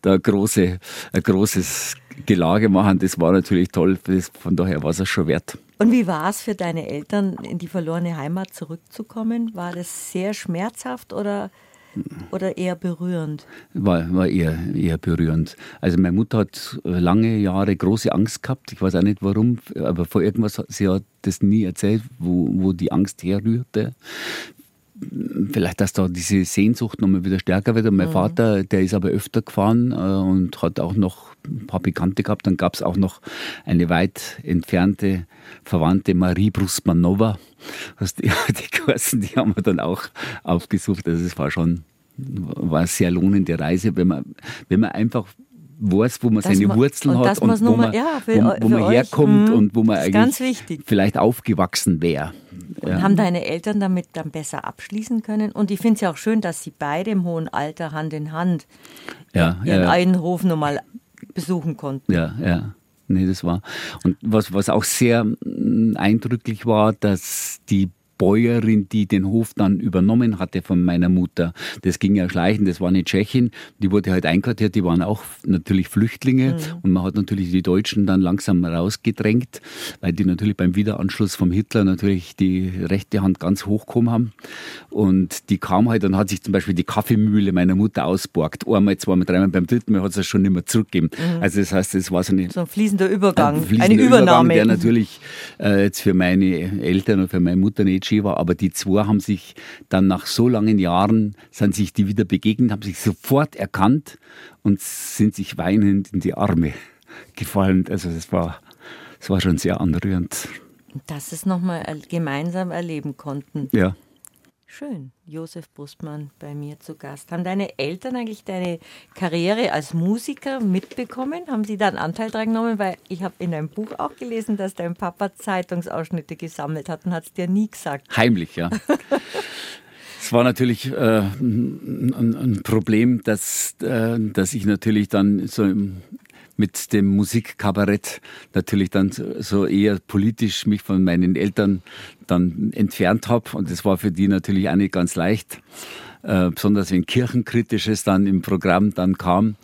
da große, ein großes Gelage machen, das war natürlich toll. Von daher war es schon wert. Und wie war es für deine Eltern, in die verlorene Heimat zurückzukommen? War das sehr schmerzhaft oder oder eher berührend? War, war eher, eher berührend. Also meine Mutter hat lange Jahre große Angst gehabt. Ich weiß auch nicht warum, aber vor irgendwas, sie hat das nie erzählt, wo, wo die Angst herrührte vielleicht, dass da diese Sehnsucht nochmal wieder stärker wird. Und mein mhm. Vater, der ist aber öfter gefahren äh, und hat auch noch ein paar Bekannte gehabt. Dann gab es auch noch eine weit entfernte Verwandte, Marie Brusmanova. Die, (laughs) die Kursen, die haben wir dann auch aufgesucht. Also es war schon war eine sehr lohnende Reise, wenn man, wenn man einfach weiß, wo man dass seine man, Wurzeln hat und wo man, ja, für, wo, wo man herkommt mh, und wo man eigentlich vielleicht aufgewachsen wäre. Ja. Haben deine Eltern damit dann besser abschließen können? Und ich finde es ja auch schön, dass sie beide im hohen Alter Hand in Hand ja, ihren ja, einen Hof nochmal besuchen konnten. Ja, ja. Nee, das war. Und was, was auch sehr mm, eindrücklich war, dass die Bäuerin, die den Hof dann übernommen hatte von meiner Mutter. Das ging ja schleichend, das war eine Tschechin, die wurde halt einquartiert, die waren auch natürlich Flüchtlinge mhm. und man hat natürlich die Deutschen dann langsam rausgedrängt, weil die natürlich beim Wiederanschluss vom Hitler natürlich die rechte Hand ganz hochgekommen haben und die kam halt und hat sich zum Beispiel die Kaffeemühle meiner Mutter ausborgt. Einmal, zweimal, dreimal, beim dritten Mal hat es schon nicht mehr zurückgegeben. Mhm. Also das heißt, es war so, eine, so ein fließender Übergang, ein fließender eine Übernahme. Übergang, der natürlich äh, jetzt für meine Eltern und für meine Mutter nicht schön war, aber die zwei haben sich dann nach so langen Jahren, sind sich die wieder begegnet, haben sich sofort erkannt und sind sich weinend in die Arme (laughs) gefallen. Also das war, das war schon sehr anrührend. Dass es nochmal gemeinsam erleben konnten. Ja. Schön. Josef Brustmann bei mir zu Gast. Haben deine Eltern eigentlich deine Karriere als Musiker mitbekommen? Haben sie da einen Anteil dran genommen? Weil ich habe in deinem Buch auch gelesen, dass dein Papa Zeitungsausschnitte gesammelt hat und hat es dir nie gesagt. Heimlich, ja. Es war natürlich äh, ein, ein, Problem, dass, äh, dass ich natürlich dann so mit dem Musikkabarett natürlich dann so eher politisch mich von meinen Eltern dann entfernt habe. Und das war für die natürlich auch nicht ganz leicht, äh, besonders wenn Kirchenkritisches dann im Programm dann kam.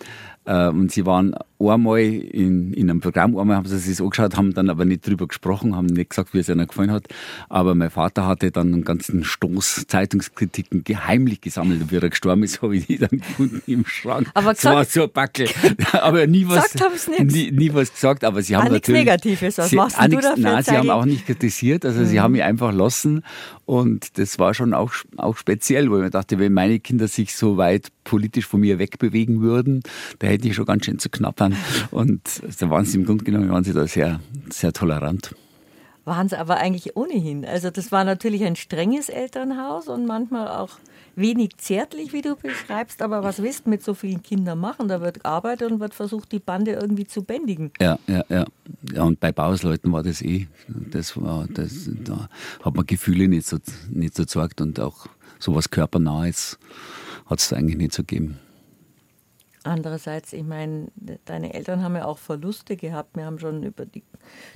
Äh, und sie waren einmal in, in einem Programm, einmal haben sie sich das angeschaut, haben dann aber nicht drüber gesprochen, haben nicht gesagt, wie es ihnen gefallen hat. Aber mein Vater hatte dann einen ganzen Stoß Zeitungskritiken geheimlich gesammelt. Und wie er gestorben ist, (laughs) habe ich die dann gefunden im Schrank. Aber gesagt, war so ein Backel. (laughs) aber nie was, nie, nie, was gesagt. Aber sie haben ah, natürlich... Negatives, was sie, machst du nix, dafür? Nein, sie haben auch nicht kritisiert. Also mhm. sie haben mich einfach lassen. Und das war schon auch, auch speziell, weil ich mir dachte, wenn meine Kinder sich so weit politisch von mir wegbewegen würden, da hätte ich schon ganz schön zu knappern. Und da waren sie im Grunde genommen waren sie da sehr, sehr tolerant. Waren sie aber eigentlich ohnehin. Also das war natürlich ein strenges Elternhaus und manchmal auch wenig zärtlich, wie du beschreibst. Aber was willst du mit so vielen Kindern machen? Da wird gearbeitet und wird versucht, die Bande irgendwie zu bändigen. Ja, ja, ja. ja und bei Bauersleuten war das eh. Das war, das, da hat man Gefühle nicht so, nicht so gezeigt und auch sowas Körpernahes hat es eigentlich nicht so gegeben. Andererseits, ich meine, deine Eltern haben ja auch Verluste gehabt. Wir haben schon über die,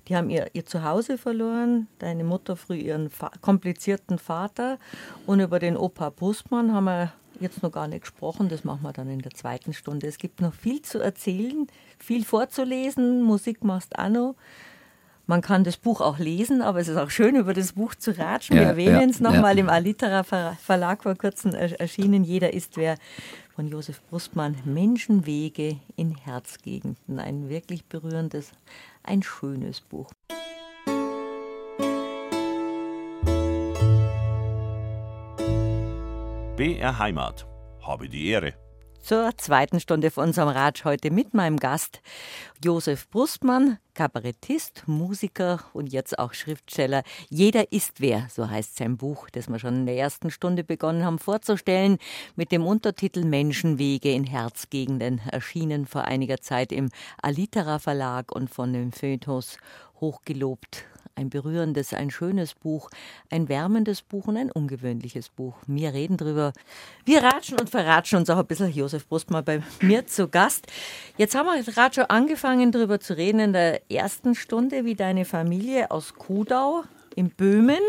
die haben ihr, ihr Zuhause verloren, deine Mutter früh ihren fa komplizierten Vater und über den Opa Brustmann haben wir jetzt noch gar nicht gesprochen. Das machen wir dann in der zweiten Stunde. Es gibt noch viel zu erzählen, viel vorzulesen. Musik machst auch noch. Man kann das Buch auch lesen, aber es ist auch schön, über das Buch zu ratschen. Wir erwähnen ja, es nochmal ja. im Alitera Verlag vor kurzem erschienen. Jeder ist wer von Josef Brustmann. Menschenwege in Herzgegenden. Ein wirklich berührendes, ein schönes Buch. BR Heimat. Habe die Ehre zur zweiten Stunde von unserem Ratsch heute mit meinem Gast Josef Brustmann, Kabarettist, Musiker und jetzt auch Schriftsteller. Jeder ist wer, so heißt sein Buch, das wir schon in der ersten Stunde begonnen haben vorzustellen, mit dem Untertitel Menschenwege in Herzgegenden, erschienen vor einiger Zeit im Alitera Verlag und von dem Feuilletons hochgelobt ein berührendes, ein schönes Buch, ein wärmendes Buch und ein ungewöhnliches Buch. Wir reden drüber. Wir ratschen und verratschen uns auch ein bisschen. Josef Brust mal bei mir zu Gast. Jetzt haben wir gerade schon angefangen, darüber zu reden in der ersten Stunde, wie deine Familie aus Kudau in Böhmen,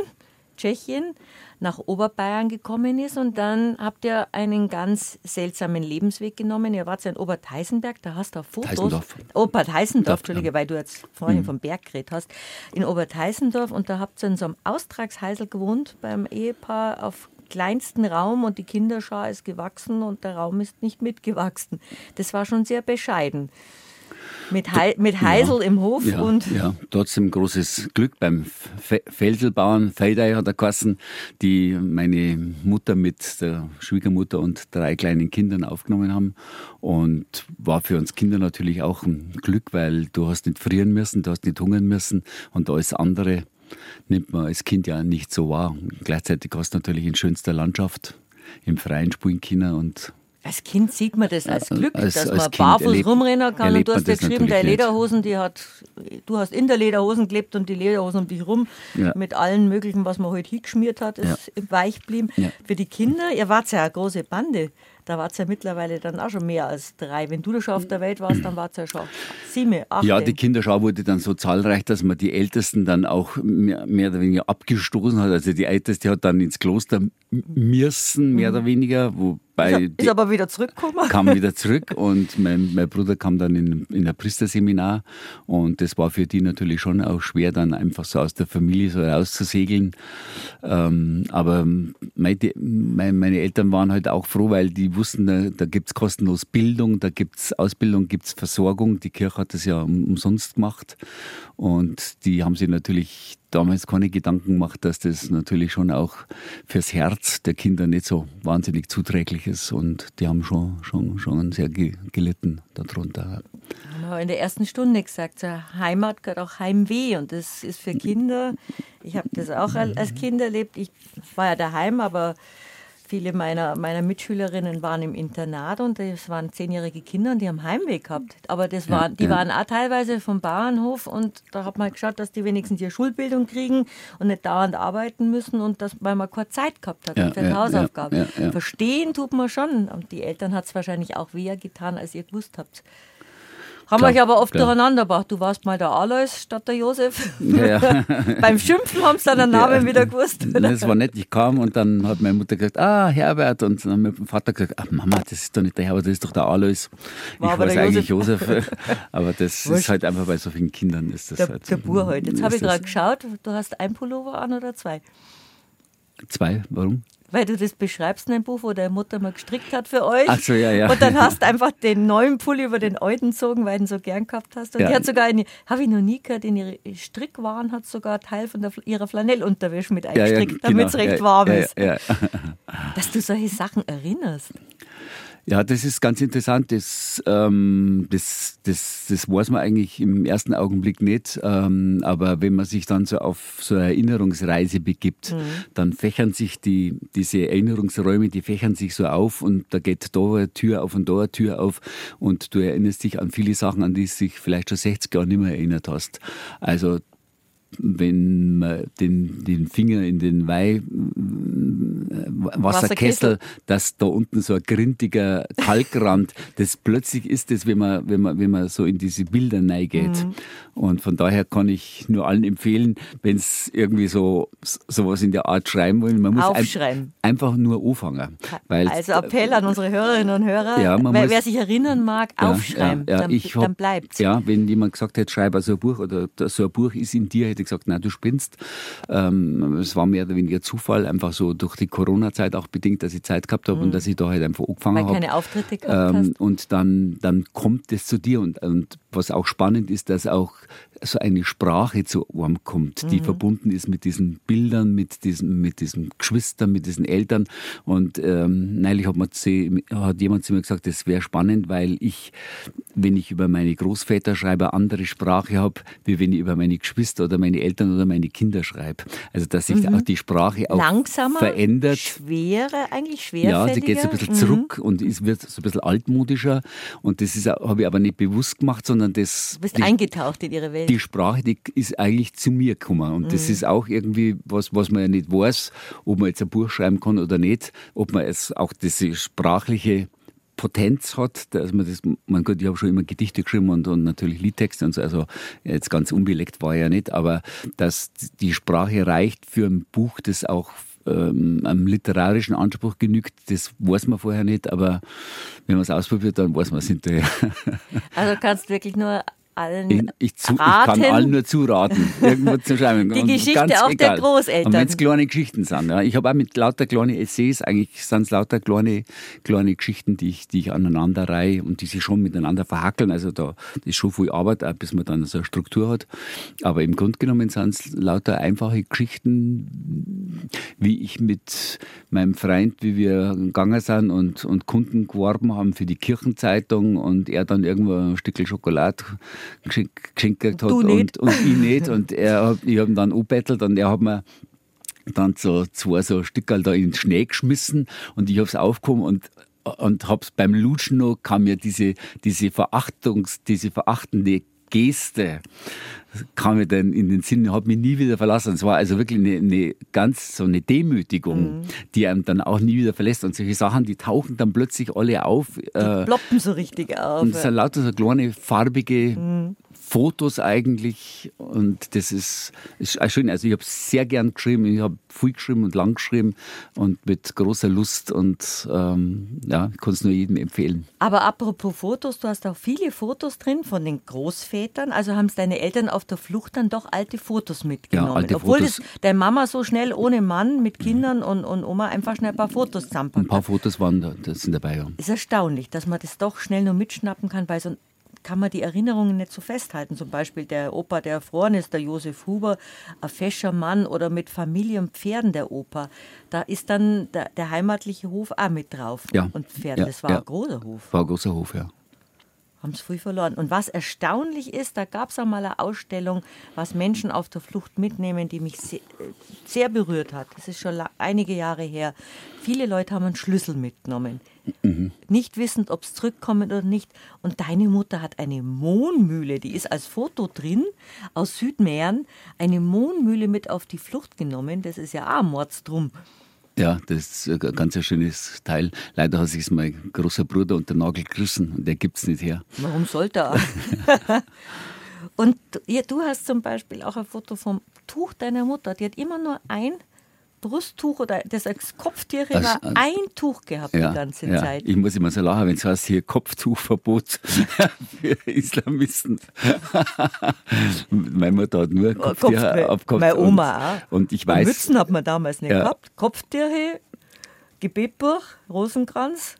Tschechien, nach Oberbayern gekommen ist und dann habt ihr einen ganz seltsamen Lebensweg genommen. Ihr wart ja in Oberteisenberg, da hast du auch Fotos. Teisendorf. Oberteisendorf, Entschuldige, weil du jetzt vorhin mhm. vom Berg geredet hast. In Oberteisendorf und da habt ihr in so einem Austragsheisel gewohnt beim Ehepaar auf kleinsten Raum und die Kinderschar ist gewachsen und der Raum ist nicht mitgewachsen. Das war schon sehr bescheiden. Mit, He mit Heisel ja, im Hof ja, und. Ja, trotzdem großes Glück beim Fe Felselbauern. Feidei hat er geheißen, die meine Mutter mit der Schwiegermutter und drei kleinen Kindern aufgenommen haben. Und war für uns Kinder natürlich auch ein Glück, weil du hast nicht frieren müssen, du hast nicht hungern müssen und alles andere nimmt man als Kind ja nicht so wahr. Gleichzeitig hast du natürlich in schönster Landschaft im freien spielen können und als Kind sieht man das als Glück, als, dass als man kind barfuß erlebt, rumrennen kann. Und du hast ja geschrieben, der Lederhosen, die hat, du hast in der Lederhosen gelebt und die Lederhosen um dich rum ja. mit allen möglichen, was man heute halt hingeschmiert hat, ist ja. weich geblieben. Ja. Für die Kinder, ihr wart ja eine große Bande. Da war es ja mittlerweile dann auch schon mehr als drei. Wenn du da schon auf der Welt warst, dann war es ja schon sieben, acht. Ja, die Kinderschau wurde dann so zahlreich, dass man die Ältesten dann auch mehr, mehr oder weniger abgestoßen hat. Also die Älteste hat dann ins Kloster müssen, mehr mhm. oder weniger, wo ist, ist aber wieder zurückgekommen. Kam wieder zurück und mein, mein Bruder kam dann in, in ein Priesterseminar und das war für die natürlich schon auch schwer, dann einfach so aus der Familie so rauszusegeln. Ähm, aber meine, meine, Eltern waren halt auch froh, weil die wussten, da, da gibt es kostenlos Bildung, da gibt es Ausbildung, gibt es Versorgung. Die Kirche hat das ja umsonst gemacht und die haben sich natürlich damals keine Gedanken gemacht, dass das natürlich schon auch fürs Herz der Kinder nicht so wahnsinnig zuträglich ist. Und die haben schon, schon, schon sehr gelitten darunter. In der ersten Stunde gesagt, Heimat gehört auch Heimweh. Und das ist für Kinder, ich habe das auch als Kind erlebt. Ich war ja daheim, aber Viele meiner, meiner Mitschülerinnen waren im Internat und es waren zehnjährige Kinder und die haben Heimweg gehabt. Aber das waren, die ja. waren auch teilweise vom Bauernhof und da hat man geschaut, dass die wenigstens ihre Schulbildung kriegen und nicht dauernd arbeiten müssen und das, weil man keine Zeit gehabt hat ja, für ja, Hausaufgaben. Verstehen tut man schon. Und die Eltern hat es wahrscheinlich auch weh getan, als ihr gewusst habt. Haben klar, euch aber oft klar. durcheinander gebracht. Du warst mal der Alois statt der Josef. Ja. (laughs) Beim Schimpfen haben sie dann den Namen ja. wieder gewusst. Oder? Das war nett. Ich kam und dann hat meine Mutter gesagt, ah, Herbert. Und dann hat mein Vater gesagt, ach Mama, das ist doch nicht der Herbert, das ist doch der Alois. War ich weiß eigentlich Josef. Josef. (laughs) aber das Wurscht. ist halt einfach bei so vielen Kindern ist das der, halt. Der Bur halt. Jetzt habe ich gerade geschaut, du hast ein Pullover an oder zwei? Zwei, warum? Weil du das beschreibst in einem Buch, wo deine Mutter mal gestrickt hat für euch. Ach so, ja, ja. Und dann hast du einfach den neuen Pulli über den alten gezogen, weil du ihn so gern gehabt hast. Und ja. die hat sogar eine, habe ich noch nie gehört, in ihre Strickwaren hat sogar Teil von der, ihrer Flanellunterwäsche mit eingestrickt, ja, ja, damit es genau. recht warm ist. Dass du solche Sachen erinnerst. Ja, das ist ganz interessant. Das, ähm, das, das, das weiß man eigentlich im ersten Augenblick nicht. Ähm, aber wenn man sich dann so auf so eine Erinnerungsreise begibt, mhm. dann fächern sich die, diese Erinnerungsräume, die fächern sich so auf und da geht da eine Tür auf und da eine Tür auf und du erinnerst dich an viele Sachen, an die du dich vielleicht schon 60 Jahre nicht mehr erinnert hast. Also wenn man den, den Finger in den Weih Wasserkessel, dass da unten so ein grintiger Kalkrand, (laughs) das plötzlich ist das, wenn man, wenn man, wenn man so in diese Bilder neigeht. Mhm. Und von daher kann ich nur allen empfehlen, wenn es irgendwie so sowas in der Art schreiben wollen, man muss ein, einfach nur anfangen. Weil, also Appell an unsere Hörerinnen und Hörer, ja, wer, muss, wer, sich erinnern mag, ja, aufschreiben, ja, dann, ich dann bleibt Ja, wenn jemand gesagt hätte, schreib also ein Buch oder so ein Buch ist in dir, hätte gesagt, nein, du spinnst. Ähm, es war mehr oder weniger Zufall, einfach so durch die Corona-Zeit auch bedingt, dass ich Zeit gehabt habe mhm. und dass ich da halt einfach angefangen habe. Weil keine Auftritte gehabt ähm, hast. Und dann, dann kommt es zu dir und, und was auch spannend ist, dass auch so eine Sprache zu einem kommt, die mhm. verbunden ist mit diesen Bildern, mit diesen, mit diesen Geschwistern, mit diesen Eltern. Und ähm, neulich hat, man zu, hat jemand zu mir gesagt, das wäre spannend, weil ich, wenn ich über meine Großväter schreibe, eine andere Sprache habe, wie wenn ich über meine Geschwister oder meine Eltern oder meine Kinder schreibe. Also dass sich mhm. auch die Sprache auch Langsamer, verändert. Schwerer, eigentlich schwerfälliger. Ja, sie geht so ein bisschen mhm. zurück und es wird so ein bisschen altmodischer. Und das habe ich aber nicht bewusst gemacht, sondern das... Du bist die, eingetaucht in ihre Welt die Sprache, die ist eigentlich zu mir gekommen. Und mhm. das ist auch irgendwie was, was man ja nicht weiß, ob man jetzt ein Buch schreiben kann oder nicht, ob man es auch diese sprachliche Potenz hat, dass man das, mein Gott, ich habe schon immer Gedichte geschrieben und, und natürlich Liedtexte und so, also jetzt ganz unbeleckt war ja nicht, aber dass die Sprache reicht für ein Buch, das auch ähm, einem literarischen Anspruch genügt, das weiß man vorher nicht, aber wenn man es ausprobiert, dann weiß man es hinterher. Also kannst wirklich nur allen ich, ich, zu, ich, kann allen nur zuraten, irgendwo zu (laughs) schreiben. Die Geschichte ganz auch egal. der Großeltern. Und wenn es kleine Geschichten sind. Ja. Ich habe auch mit lauter kleinen Essays, eigentlich sind es lauter kleine, kleine Geschichten, die ich, die ich aneinander reihe und die sich schon miteinander verhackeln. Also da ist schon viel Arbeit, auch bis man dann so eine Struktur hat. Aber im Grunde genommen sind es lauter einfache Geschichten, wie ich mit meinem Freund, wie wir gegangen sind und, und Kunden geworben haben für die Kirchenzeitung und er dann irgendwo ein Stück Schokolade geschenkt, geschenkt hat und, und, ich nicht. Und er, ich habe ihn dann angebettelt und er hat mir dann so zwei so Stückel da in den Schnee geschmissen und ich habe es aufgekommen und und hab's beim Lutschen noch kam mir diese diese Verachtungs diese verachtende Geste kam mir dann in den Sinn, hat mich nie wieder verlassen. Es war also wirklich eine, eine ganz so eine Demütigung, mhm. die einem dann auch nie wieder verlässt. Und solche Sachen, die tauchen dann plötzlich alle auf. Die äh, ploppen so richtig auf. Und es sind lauter so kleine farbige mhm. Fotos eigentlich und das ist, ist schön. Also ich habe sehr gern geschrieben, ich habe viel geschrieben und lang geschrieben und mit großer Lust und ähm, ja, ich kann es nur jedem empfehlen. Aber apropos Fotos, du hast auch viele Fotos drin von den Großvätern, also haben es deine Eltern auf der Flucht dann doch alte Fotos mitgenommen. Ja, alte Obwohl Fotos. Das, deine Mama so schnell ohne Mann mit Kindern und, und Oma einfach schnell ein paar Fotos zusammenpackt. Ein paar Fotos waren da, das sind dabei, ja. Ist erstaunlich, dass man das doch schnell nur mitschnappen kann, weil so ein kann man die Erinnerungen nicht so festhalten. Zum Beispiel der Opa, der erfroren ist, der Josef Huber, ein fescher Mann oder mit Familie und Pferden der Opa. Da ist dann der, der heimatliche Hof auch mit drauf. Ja. Und Pferde, ja, das war ja. ein großer Hof. War ein großer Hof, ja haben es früh verloren. Und was erstaunlich ist, da gab es einmal eine Ausstellung, was Menschen auf der Flucht mitnehmen, die mich sehr, sehr berührt hat. Das ist schon einige Jahre her. Viele Leute haben einen Schlüssel mitgenommen. Mhm. Nicht wissend, ob es zurückkommt oder nicht. Und deine Mutter hat eine Mohnmühle, die ist als Foto drin, aus Südmähren, eine Mohnmühle mit auf die Flucht genommen. Das ist ja auch ein Mordsdrum. Ja, das ist ein ganz schönes Teil. Leider hat sich mein großer Bruder unter den Nagel gerissen und der gibt es nicht her. Warum sollte er? (laughs) und ja, du hast zum Beispiel auch ein Foto vom Tuch deiner Mutter. Die hat immer nur ein Brusttuch oder das als Kopftier das, war ein Tuch gehabt ja, die ganze ja. Zeit. Ich muss immer so lachen, wenn es heißt hier Kopftuchverbot (laughs) für Islamisten. (laughs) Meine Mutter hat nur Kopftier Kopf, Meine Oma auch. Und ich weiß. Und Mützen hat man damals nicht ja. gehabt. Kopftiere, Gebetbuch, Rosenkranz.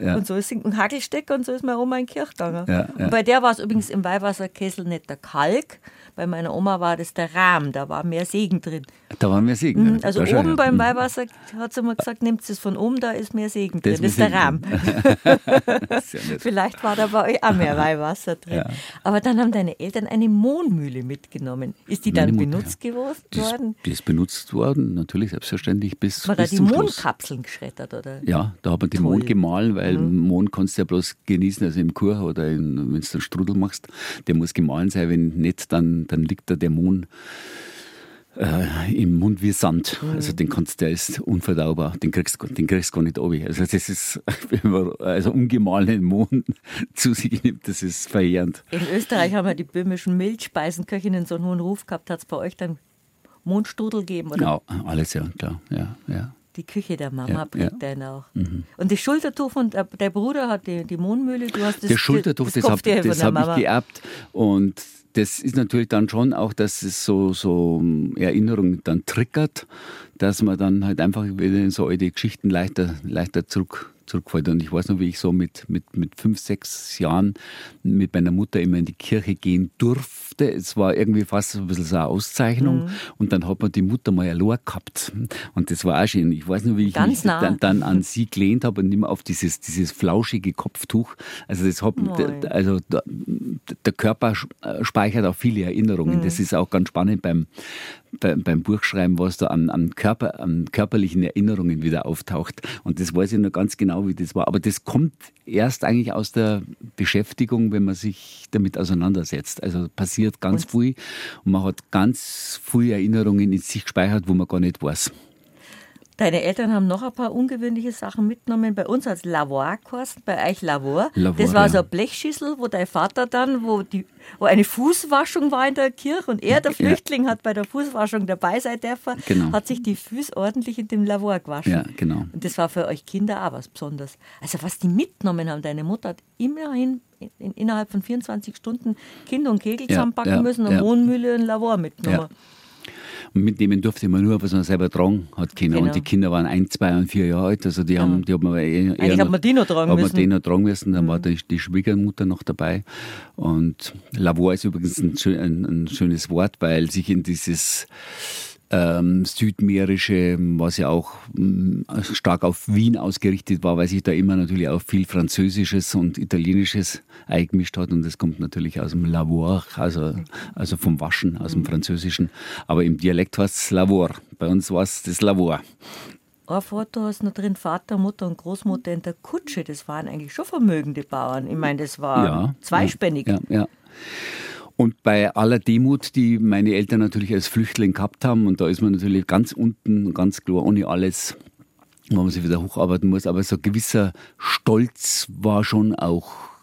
Ja. Und so ist und Hagelstecker und so ist meine Oma in Kirch gegangen. Ja, ja. bei der war es übrigens im Weihwasserkessel nicht der Kalk, bei meiner Oma war das der Rahm, da war mehr Segen drin. Da war mehr Segen drin. Mhm, also oben beim mhm. Weihwasser hat sie immer gesagt, nimmt es von oben, da ist mehr Segen drin. Das, (laughs) das ist der Rahm. Vielleicht war da bei euch auch mehr (laughs) Weihwasser drin. Ja. Aber dann haben deine Eltern eine Mohnmühle mitgenommen. Ist die dann Meine benutzt Mutter, ja. worden? Die ist, benutzt worden, natürlich, selbstverständlich. Bis, war bis da die Mondkapseln geschreddert, oder? Ja, da hat man den Mond gemahlen, weil mhm. Mond kannst du ja bloß genießen, also im Kur oder wenn du einen Strudel machst, der muss gemahlen sein, wenn nicht, dann dann liegt der Dämon äh, im Mund wie Sand. Mhm. Also den kannst der ist unverdaubar. Den kriegst du den kriegst gar nicht obi. Also das ist, (laughs) wenn man also ungemahlenen Mohn (laughs) zu sich nimmt, das ist verheerend. In Österreich haben wir die böhmischen Milchspeisenköchinnen so einen hohen Ruf gehabt. Hat es bei euch dann Mondstrudel gegeben? Oder? Ja, alles ja, klar. Ja, ja. Die Küche der Mama ja, prägt ja. einen auch. Mhm. Und das Schultertuch von der, der Bruder hat die, die Mondmühle, du hast das Der Schultertuch, das, das habe hab ich geerbt und das ist natürlich dann schon auch, dass es so, so Erinnerungen dann triggert, dass man dann halt einfach wieder in so alte Geschichten leichter, leichter zurück, zurückfällt. Und ich weiß noch, wie ich so mit, mit, mit fünf, sechs Jahren mit meiner Mutter immer in die Kirche gehen durfte. Es war irgendwie fast ein bisschen so eine Auszeichnung. Mhm. Und dann hat man die Mutter mal allein gehabt. Und das war auch schön. Ich weiß noch, wie ich Ganz mich dann, dann, an (laughs) sie gelehnt habe und immer auf dieses, dieses flauschige Kopftuch. Also das hat, also der Körper speichert auch viele Erinnerungen. Mhm. Das ist auch ganz spannend beim, beim, beim Buchschreiben, was da an, an, Körper, an körperlichen Erinnerungen wieder auftaucht. Und das weiß ich noch ganz genau, wie das war. Aber das kommt erst eigentlich aus der Beschäftigung, wenn man sich damit auseinandersetzt. Also passiert ganz und? viel und man hat ganz viele Erinnerungen in sich gespeichert, wo man gar nicht weiß. Deine Eltern haben noch ein paar ungewöhnliche Sachen mitgenommen. Bei uns als Lavoir kosten, bei euch Lavor. Lavor das war ja. so eine Blechschüssel, wo dein Vater dann, wo, die, wo eine Fußwaschung war in der Kirche und er, der Flüchtling, ja. hat bei der Fußwaschung dabei sein dürfen, genau. hat sich die Füße ordentlich in dem Lavor gewaschen. Ja, genau. Und das war für euch Kinder auch was Besonderes. Also was die mitgenommen haben, deine Mutter hat immerhin in, innerhalb von 24 Stunden Kind und Kegel zusammenpacken ja, müssen und Wohnmühle und Lavor mitgenommen. Und mitnehmen durfte man nur, was man selber tragen hat können. Genau. Und die Kinder waren ein, zwei und vier Jahre alt. Also die haben, die hat man eher, Eigentlich hat man die noch tragen müssen. Die noch tragen müssen. Dann mhm. war die, die, Schwiegermutter noch dabei. Und Lavor ist übrigens ein, ein, ein schönes Wort, weil sich in dieses ähm, südmährische, was ja auch ähm, stark auf Wien ausgerichtet war, weil sich da immer natürlich auch viel Französisches und Italienisches eingemischt hat und das kommt natürlich aus dem Lavoir, also, also vom Waschen, aus dem mhm. Französischen. Aber im Dialekt heißt es Lavoir. Bei uns war es das Lavoir. Ein Foto hast noch drin, Vater, Mutter und Großmutter in der Kutsche. Das waren eigentlich schon vermögende Bauern. Ich meine, das war ja, zweispännig. Ja, ja. Und bei aller Demut, die meine Eltern natürlich als Flüchtling gehabt haben, und da ist man natürlich ganz unten, ganz klar, ohne alles, wo man sich wieder hocharbeiten muss, aber so ein gewisser Stolz war schon auch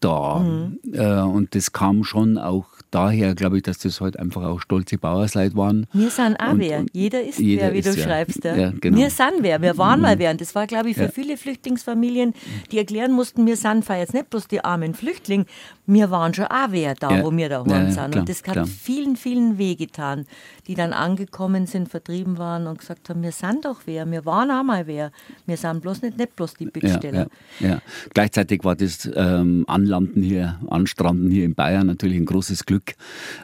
da. Mhm. Äh, und das kam schon auch daher, glaube ich, dass das halt einfach auch stolze Bauersleute waren. Wir sind auch und, wer. Jeder ist jeder wer, wie ist du wer. schreibst. Ja. ja genau. Wir sind wer. Wir waren mhm. mal wer. Und das war, glaube ich, für ja. viele Flüchtlingsfamilien, die erklären mussten, wir sind jetzt nicht bloß die armen Flüchtlinge, wir waren schon auch wer da, ja. wo wir daheim ja, sind. Klar, und das hat klar. vielen, vielen wehgetan, die dann angekommen sind, vertrieben waren und gesagt haben, wir sind doch wer, wir waren auch mal wer. Wir sind bloß nicht, nicht bloß die Bittsteller. Ja, Gleichzeitig war das ähm, Anlanden hier, Anstranden hier in Bayern natürlich ein großes Glück.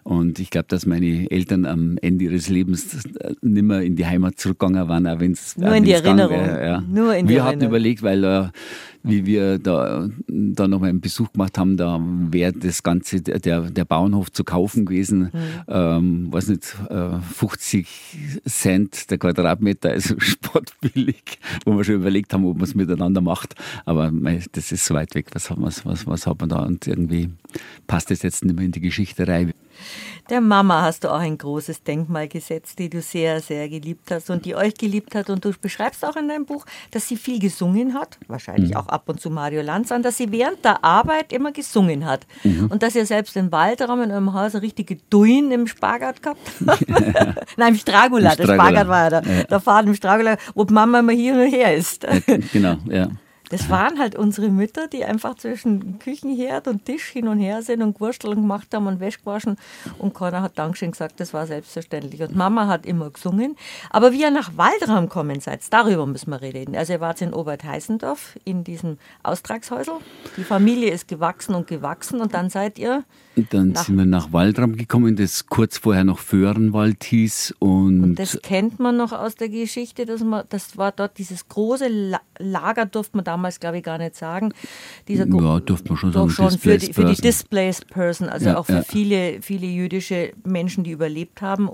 Und ich glaube, dass meine Eltern am Ende ihres Lebens äh, nicht mehr in die Heimat zurückgegangen waren, auch wenn es Nur in die Erinnerung. Wär, Nur in die Wir hatten überlegt, weil äh, wie wir da, da nochmal einen Besuch gemacht haben, da wäre das Ganze, der, der Bauernhof zu kaufen gewesen, mhm. ähm, weiß nicht, äh, 50 Cent der Quadratmeter, also (laughs) sportbillig, wo wir schon überlegt haben, ob man es miteinander macht. Aber mei, das ist so weit weg, was, was, was, was hat man da? Und irgendwie passt das jetzt nicht mehr in die Geschichterei. Der Mama hast du auch ein großes Denkmal gesetzt, die du sehr, sehr geliebt hast und die euch geliebt hat. Und du beschreibst auch in deinem Buch, dass sie viel gesungen hat, wahrscheinlich mhm. auch ab und zu Mario Lanz an, dass sie während der Arbeit immer gesungen hat. Mhm. Und dass ihr selbst im Waldraum in eurem Haus eine richtige Duin im Spagat gehabt habt. (laughs) Nein, im Stragula. Der Spagat war ja der, ja. der Faden im Stragula, wo Mama immer hier und her ist. Ja, genau, ja. Das waren halt unsere Mütter, die einfach zwischen Küchenherd und Tisch hin und her sind und Wursteln gemacht haben und Wäsche gewaschen. Und keiner hat Dankeschön gesagt, das war selbstverständlich. Und Mama hat immer gesungen. Aber wie ihr nach Waldraum kommen seid, darüber müssen wir reden. Also ihr wart in Obertheisendorf in diesem Austragshäusl. Die Familie ist gewachsen und gewachsen und dann seid ihr dann nach sind wir nach Waldram gekommen, das kurz vorher noch Föhrenwald hieß. Und, und, das kennt man noch aus der Geschichte, dass man, das war dort dieses große Lager, durfte man damals, glaube ich, gar nicht sagen. Dieser ja, durfte man schon sagen. Schon für die, für die Displaced Person, also ja, auch für ja. viele, viele jüdische Menschen, die überlebt haben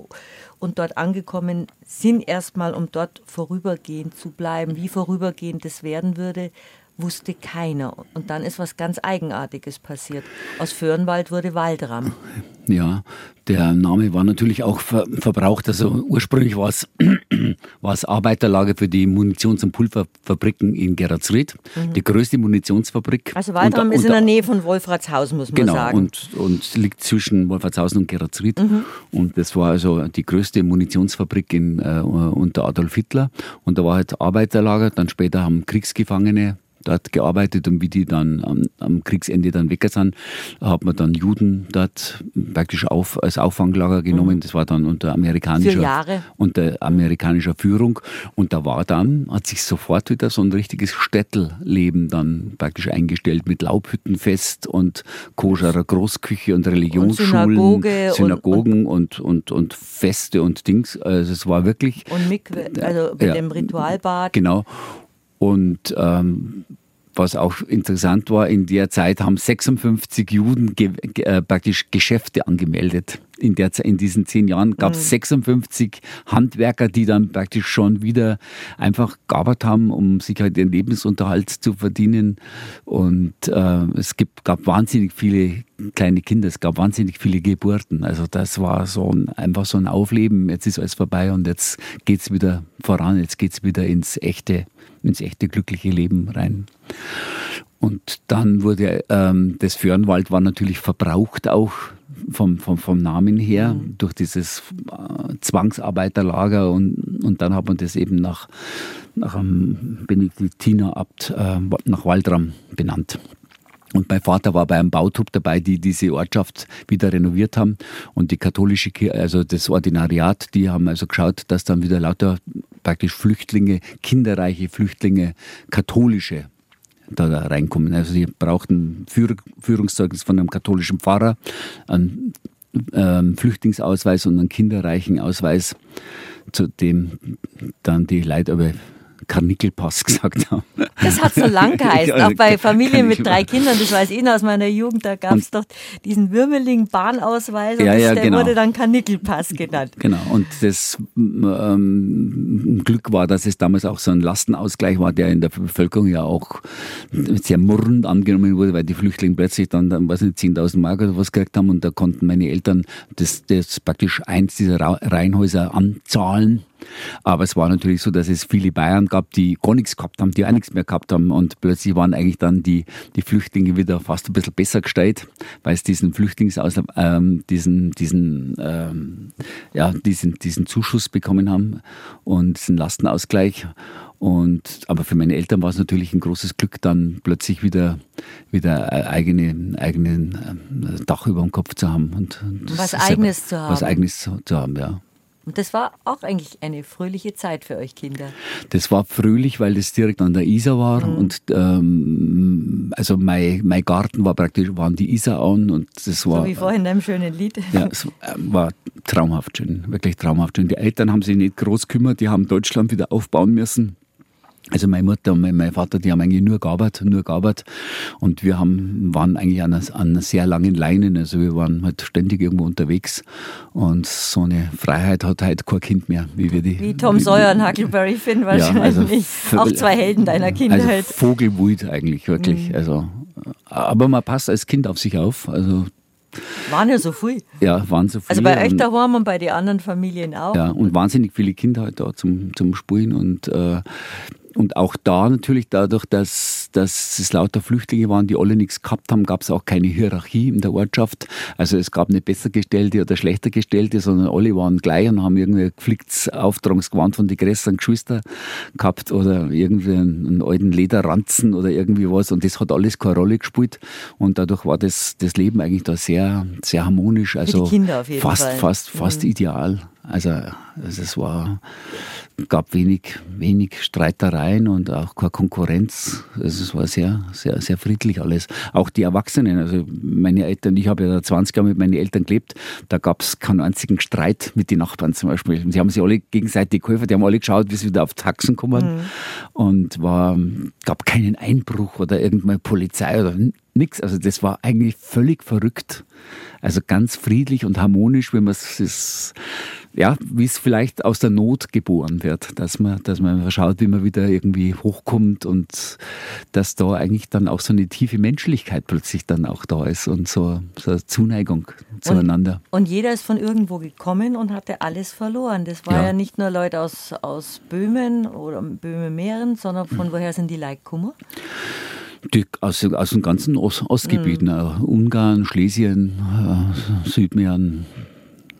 und dort angekommen sind, erstmal, um dort vorübergehend zu bleiben. Wie vorübergehend das werden würde, wusste keiner. Und dann ist was ganz Eigenartiges passiert. Aus Föhrenwald wurde Waldram. Ja, der Name war natürlich auch ver verbraucht. Also ursprünglich war es, (clears throat) war es Arbeiterlager für die Munitions- und Pulverfabriken in Gerardsried, mhm. die größte Munitionsfabrik. Also Waldram unter, ist in der Nähe von Wolfratshausen, muss man genau, sagen. Genau, und, und liegt zwischen Wolfratshausen und Gerardsried. Mhm. Und das war also die größte Munitionsfabrik in, äh, unter Adolf Hitler. Und da war halt Arbeiterlager. Dann später haben Kriegsgefangene dort gearbeitet und wie die dann am, am Kriegsende dann weg sind, hat man dann Juden dort praktisch auf, als Auffanglager genommen. Mhm. Das war dann unter amerikanischer, unter amerikanischer Führung. Und da war dann, hat sich sofort wieder so ein richtiges Städtelleben dann praktisch eingestellt mit Laubhüttenfest und koscherer Großküche und Religionsschulen, und Synagoge Synagogen und, und, und, und, Feste und Dings. Also es war wirklich. Und Mikve, also mit ja, dem Ritualbad. Genau. Und ähm, was auch interessant war, in der Zeit haben 56 Juden ge äh, praktisch Geschäfte angemeldet. In, der, in diesen zehn Jahren gab es mhm. 56 Handwerker, die dann praktisch schon wieder einfach gearbeitet haben, um sich halt ihren Lebensunterhalt zu verdienen. Und äh, es gibt, gab wahnsinnig viele kleine Kinder, es gab wahnsinnig viele Geburten. Also das war so ein, einfach so ein Aufleben. Jetzt ist alles vorbei und jetzt geht es wieder voran, jetzt geht es wieder ins echte ins echte glückliche Leben rein. Und dann wurde ähm, das Föhrenwald war natürlich verbraucht auch vom, vom, vom Namen her mhm. durch dieses äh, Zwangsarbeiterlager und, und dann hat man das eben nach, nach einem Benediktinerabt äh, nach Waldram benannt. Und mein Vater war bei einem Bautrupp dabei, die diese Ortschaft wieder renoviert haben. Und die katholische Kirche, also das Ordinariat, die haben also geschaut, dass dann wieder lauter praktisch Flüchtlinge, kinderreiche Flüchtlinge, katholische da, reinkommen. Also sie brauchten Führ Führungszeugnis von einem katholischen Pfarrer, einen ähm, Flüchtlingsausweis und einen kinderreichen Ausweis, zu dem dann die Leute Karnickelpass (laughs) gesagt haben. Das hat so lang (laughs) geheißen, auch bei Familien mit drei Kindern, das weiß ich noch aus meiner Jugend, da gab es doch diesen Würmeligen Bahnausweis und ja, ja, der genau. wurde dann Karnickelpass genannt. Genau, und das ähm, Glück war, dass es damals auch so ein Lastenausgleich war, der in der Bevölkerung ja auch sehr murrend angenommen wurde, weil die Flüchtlinge plötzlich dann, dann weiß nicht, 10.000 Mark oder was gekriegt haben und da konnten meine Eltern das, das praktisch eins dieser Reihenhäuser anzahlen aber es war natürlich so, dass es viele Bayern gab, die gar nichts gehabt haben, die auch nichts mehr gehabt haben. Und plötzlich waren eigentlich dann die, die Flüchtlinge wieder fast ein bisschen besser gestellt, weil es diesen Flüchtlingsaus, ähm, diesen, diesen, ähm, ja, diesen, diesen Zuschuss bekommen haben und diesen Lastenausgleich. Und, aber für meine Eltern war es natürlich ein großes Glück, dann plötzlich wieder, wieder eigene, eigenen ähm, Dach über dem Kopf zu haben. Und, und was Eigenes zu haben. Was Eigenes zu, zu haben, ja. Und das war auch eigentlich eine fröhliche Zeit für euch Kinder. Das war fröhlich, weil das direkt an der Isar war. Mhm. Und ähm, also mein, mein Garten war praktisch, waren die Isarauen und das war. So wie vorhin in einem schönen Lied. Ja, es (laughs) war traumhaft schön, wirklich traumhaft schön. Die Eltern haben sich nicht groß gekümmert, die haben Deutschland wieder aufbauen müssen. Also meine Mutter und mein Vater, die haben eigentlich nur gearbeitet, nur gearbeitet. Und wir haben, waren eigentlich an einer, an sehr langen Leinen. Also wir waren halt ständig irgendwo unterwegs. Und so eine Freiheit hat halt kein Kind mehr, wie wir die. Wie Tom Sawyer und Huckleberry Finn wahrscheinlich. Ja, also, (laughs) Auch zwei Helden deiner Kindheit. Also Vogelwut eigentlich, wirklich. Mhm. Also, aber man passt als Kind auf sich auf. Also waren ja so viel. Ja, waren so viele. Also bei euch daheim und bei den anderen Familien auch. Ja, und wahnsinnig viele Kinder halt da zum, zum Spielen. Und äh, und auch da natürlich dadurch, dass, dass es lauter Flüchtlinge waren, die alle nichts gehabt haben, gab es auch keine Hierarchie in der Ortschaft. Also es gab nicht besser gestellte oder schlechter gestellte, sondern alle waren gleich und haben irgendwie geflicktes Auftragungsgewand von den größeren Geschwistern gehabt oder irgendwie einen, einen, alten Lederranzen oder irgendwie was. Und das hat alles keine Rolle gespielt. Und dadurch war das, das Leben eigentlich da sehr, sehr harmonisch. Also fast, Fall. fast, fast mhm. ideal. Also, also es war, gab wenig, wenig Streitereien und auch keine Konkurrenz. Also es war sehr, sehr, sehr friedlich alles. Auch die Erwachsenen, also meine Eltern, ich habe ja da 20 Jahre mit meinen Eltern gelebt, da gab es keinen einzigen Streit mit den Nachbarn zum Beispiel. Sie haben sich alle gegenseitig geholfen, die haben alle geschaut, wie sie wieder auf Taxen kommen. Mhm. Und war, gab keinen Einbruch oder irgendeine Polizei oder nichts. Also das war eigentlich völlig verrückt. Also ganz friedlich und harmonisch, wenn man es ja, wie es vielleicht aus der Not geboren wird, dass man, dass man schaut, wie man wieder irgendwie hochkommt und dass da eigentlich dann auch so eine tiefe Menschlichkeit plötzlich dann auch da ist und so, so eine Zuneigung zueinander. Und, und, jeder ist von irgendwo gekommen und hatte alles verloren. Das war ja, ja nicht nur Leute aus, aus Böhmen oder Böhmen-Mähren, sondern von hm. woher sind die Leute gekommen? Die, aus, aus den ganzen Ost, Ostgebieten, mhm. Ungarn, Schlesien, äh, Südmähren,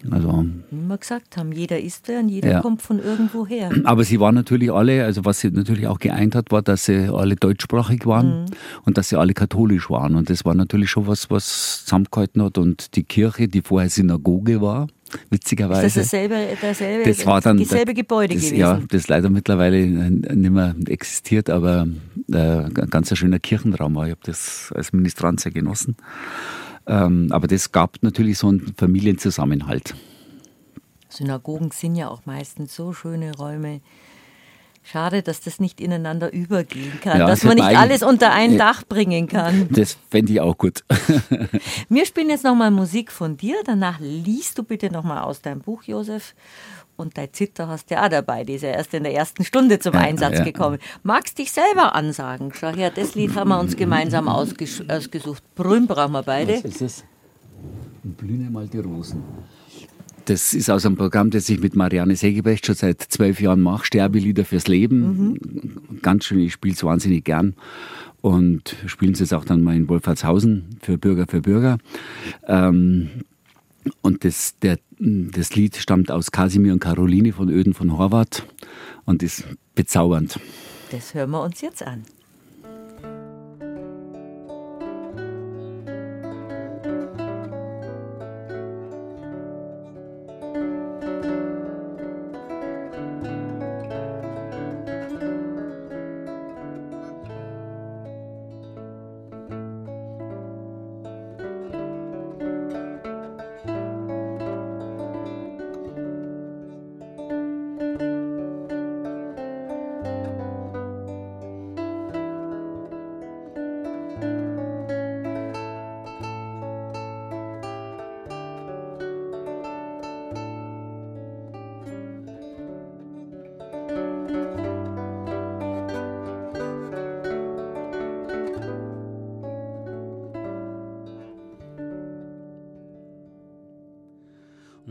also, Wie wir gesagt haben, jeder ist wer und jeder ja. kommt von irgendwo her. Aber sie waren natürlich alle, also was sie natürlich auch geeint hat, war, dass sie alle deutschsprachig waren mhm. und dass sie alle katholisch waren. Und das war natürlich schon was, was zusammengehalten hat. Und die Kirche, die vorher Synagoge war, witzigerweise. Ist das dasselbe, dasselbe, das war dann, dasselbe Gebäude das, gewesen? Ja, das leider mittlerweile nicht mehr existiert, aber äh, ein ganz schöner Kirchenraum war. Ich habe das als Ministrant sehr genossen. Ähm, aber das gab natürlich so einen Familienzusammenhalt. Synagogen sind ja auch meistens so schöne Räume. Schade, dass das nicht ineinander übergehen kann, ja, dass man nicht alles unter ein Dach bringen kann. Das fände ich auch gut. (laughs) Wir spielen jetzt nochmal Musik von dir, danach liest du bitte nochmal aus deinem Buch, Josef. Und dein Zitter hast du ja auch dabei, die ist ja erst in der ersten Stunde zum ja, Einsatz ja. gekommen. Magst dich selber ansagen? Schau her, das Lied haben wir uns gemeinsam ausges ausgesucht. Brünn brauchen wir beide. Was ist es? Blühne mal die Rosen. Das ist aus einem Programm, das ich mit Marianne Segebrecht schon seit zwölf Jahren mache. Sterbelieder fürs Leben. Mhm. Ganz schön, ich spiele es wahnsinnig gern. Und spielen sie es auch dann mal in Wolfratshausen für Bürger für Bürger. Ähm, und das, der, das Lied stammt aus Kasimir und Caroline von Öden von Horvath und ist bezaubernd. Das hören wir uns jetzt an.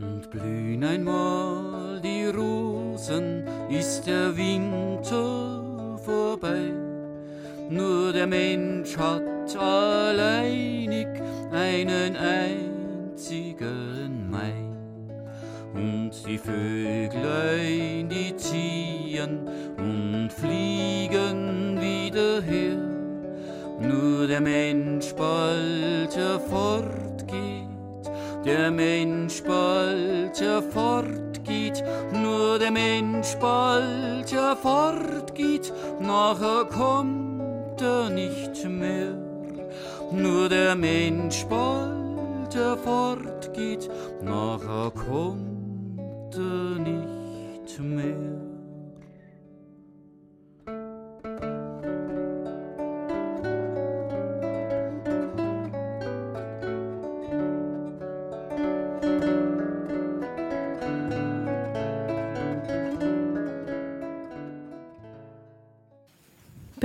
und blühen einmal die Rosen, ist der Winter vorbei. Nur der Mensch hat alleinig einen einzigen Mai. Und die Vöglein, die ziehen und fliegen wieder her. Nur der Mensch bald hervor der Mensch bald fortgeht, nur der Mensch bald fortgeht, nachher kommt er nicht mehr. Nur der Mensch bald fortgeht, nachher kommt er nicht mehr.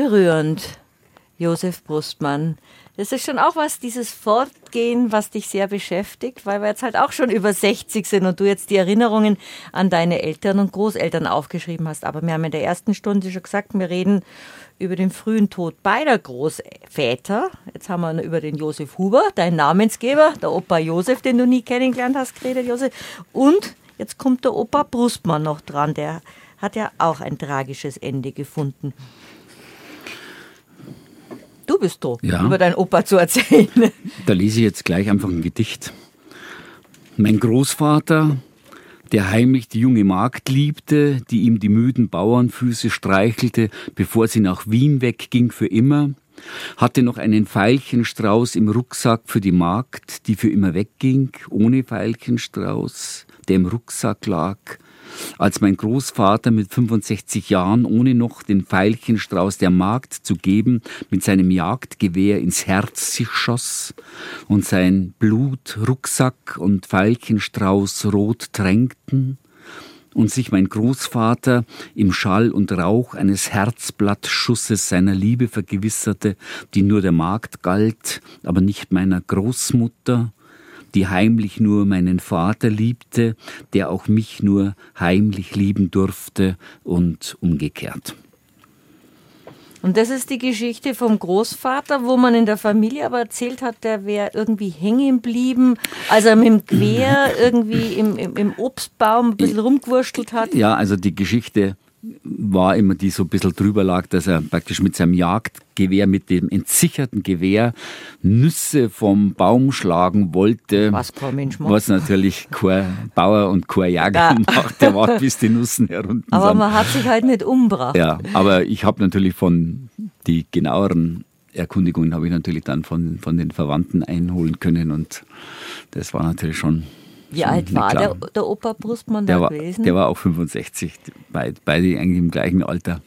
Berührend, Josef Brustmann. Das ist schon auch was, dieses Fortgehen, was dich sehr beschäftigt, weil wir jetzt halt auch schon über 60 sind und du jetzt die Erinnerungen an deine Eltern und Großeltern aufgeschrieben hast. Aber wir haben in der ersten Stunde schon gesagt, wir reden über den frühen Tod beider Großväter. Jetzt haben wir über den Josef Huber, dein Namensgeber, der Opa Josef, den du nie kennengelernt hast, geredet, Josef. Und jetzt kommt der Opa Brustmann noch dran, der hat ja auch ein tragisches Ende gefunden. Du bist dran, ja. über deinen Opa zu erzählen. Da lese ich jetzt gleich einfach ein Gedicht. Mein Großvater, der heimlich die junge Magd liebte, die ihm die müden Bauernfüße streichelte, bevor sie nach Wien wegging für immer, hatte noch einen Veilchenstrauß im Rucksack für die Magd, die für immer wegging, ohne Veilchenstrauß, der im Rucksack lag, als mein Großvater mit 65 Jahren, ohne noch den Veilchenstrauß der Magd zu geben, mit seinem Jagdgewehr ins Herz sich schoss und sein Blut, Rucksack und Veilchenstrauß rot tränkten, und sich mein Großvater im Schall und Rauch eines Herzblattschusses seiner Liebe vergewisserte, die nur der Magd galt, aber nicht meiner Großmutter, die heimlich nur meinen Vater liebte, der auch mich nur heimlich lieben durfte und umgekehrt. Und das ist die Geschichte vom Großvater, wo man in der Familie aber erzählt hat, der wäre irgendwie hängen geblieben, als er mit dem Quer irgendwie im, im, im Obstbaum ein bisschen rumgewurschtelt hat. Ja, also die Geschichte war immer, die so ein bisschen drüber lag, dass er praktisch mit seinem Jagdgewehr, mit dem entsicherten Gewehr Nüsse vom Baum schlagen wollte. Was kein Mensch macht. Was natürlich kein Bauer und kein Jäger ja. macht. Der wartet, bis die Nüssen herunter Aber sind. man hat sich halt nicht umgebracht. Ja, aber ich habe natürlich von die genaueren Erkundigungen habe ich natürlich dann von, von den Verwandten einholen können und das war natürlich schon wie alt war der, der Opa Brustmann der da war, gewesen? Der war auch 65, beide, beide eigentlich im gleichen Alter.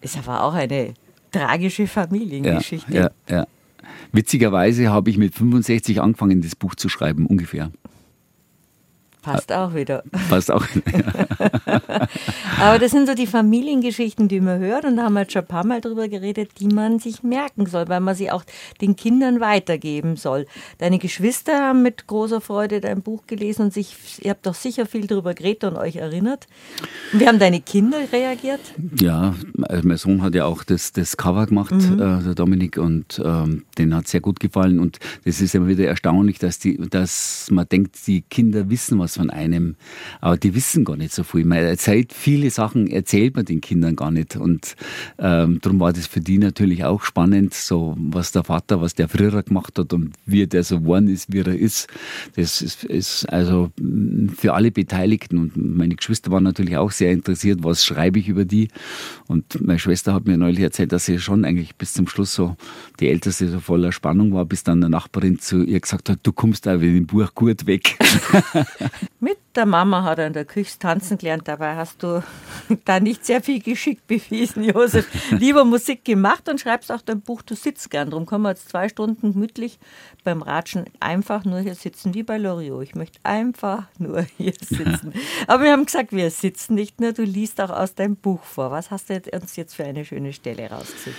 Ist aber auch eine tragische Familiengeschichte. Ja, ja, ja. Witzigerweise habe ich mit 65 angefangen, das Buch zu schreiben, ungefähr. Passt auch wieder. Passt auch. (laughs) Aber das sind so die Familiengeschichten, die man hört, und da haben wir jetzt schon ein paar Mal drüber geredet, die man sich merken soll, weil man sie auch den Kindern weitergeben soll. Deine Geschwister haben mit großer Freude dein Buch gelesen und sich, ihr habt doch sicher viel darüber geredet und euch erinnert. Und wie haben deine Kinder reagiert? Ja, also mein Sohn hat ja auch das, das Cover gemacht, mhm. äh, der Dominik, und ähm, den hat sehr gut gefallen. Und das ist immer wieder erstaunlich, dass, die, dass man denkt, die Kinder wissen was von einem, aber die wissen gar nicht so viel. Man erzählt viele Sachen, erzählt man den Kindern gar nicht. Und ähm, darum war das für die natürlich auch spannend, so was der Vater, was der früher gemacht hat und wie der so geworden ist, wie er ist. Das ist, ist also für alle Beteiligten und meine Geschwister waren natürlich auch sehr interessiert, was schreibe ich über die. Und meine Schwester hat mir neulich erzählt, dass sie schon eigentlich bis zum Schluss so die Älteste so voller Spannung war, bis dann eine Nachbarin zu ihr gesagt hat, du kommst da mit dem Buch gut weg. (laughs) Mit der Mama hat er in der Küche tanzen gelernt. Dabei hast du (laughs) da nicht sehr viel Geschick bewiesen, Josef. (laughs) Lieber Musik gemacht und schreibst auch dein Buch, du sitzt gern. Darum können wir jetzt zwei Stunden gemütlich beim Ratschen einfach nur hier sitzen, wie bei Loriot. Ich möchte einfach nur (laughs) hier sitzen. Aber wir haben gesagt, wir sitzen nicht nur, du liest auch aus deinem Buch vor. Was hast du uns jetzt für eine schöne Stelle rausgesucht?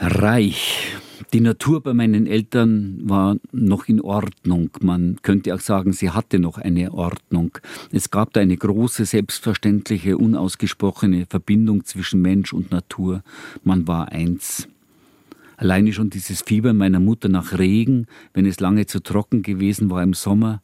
Reich. Die Natur bei meinen Eltern war noch in Ordnung. Man könnte auch sagen, sie hatte noch eine Ordnung. Es gab da eine große, selbstverständliche, unausgesprochene Verbindung zwischen Mensch und Natur. Man war eins. Alleine schon dieses Fieber meiner Mutter nach Regen, wenn es lange zu trocken gewesen war im Sommer,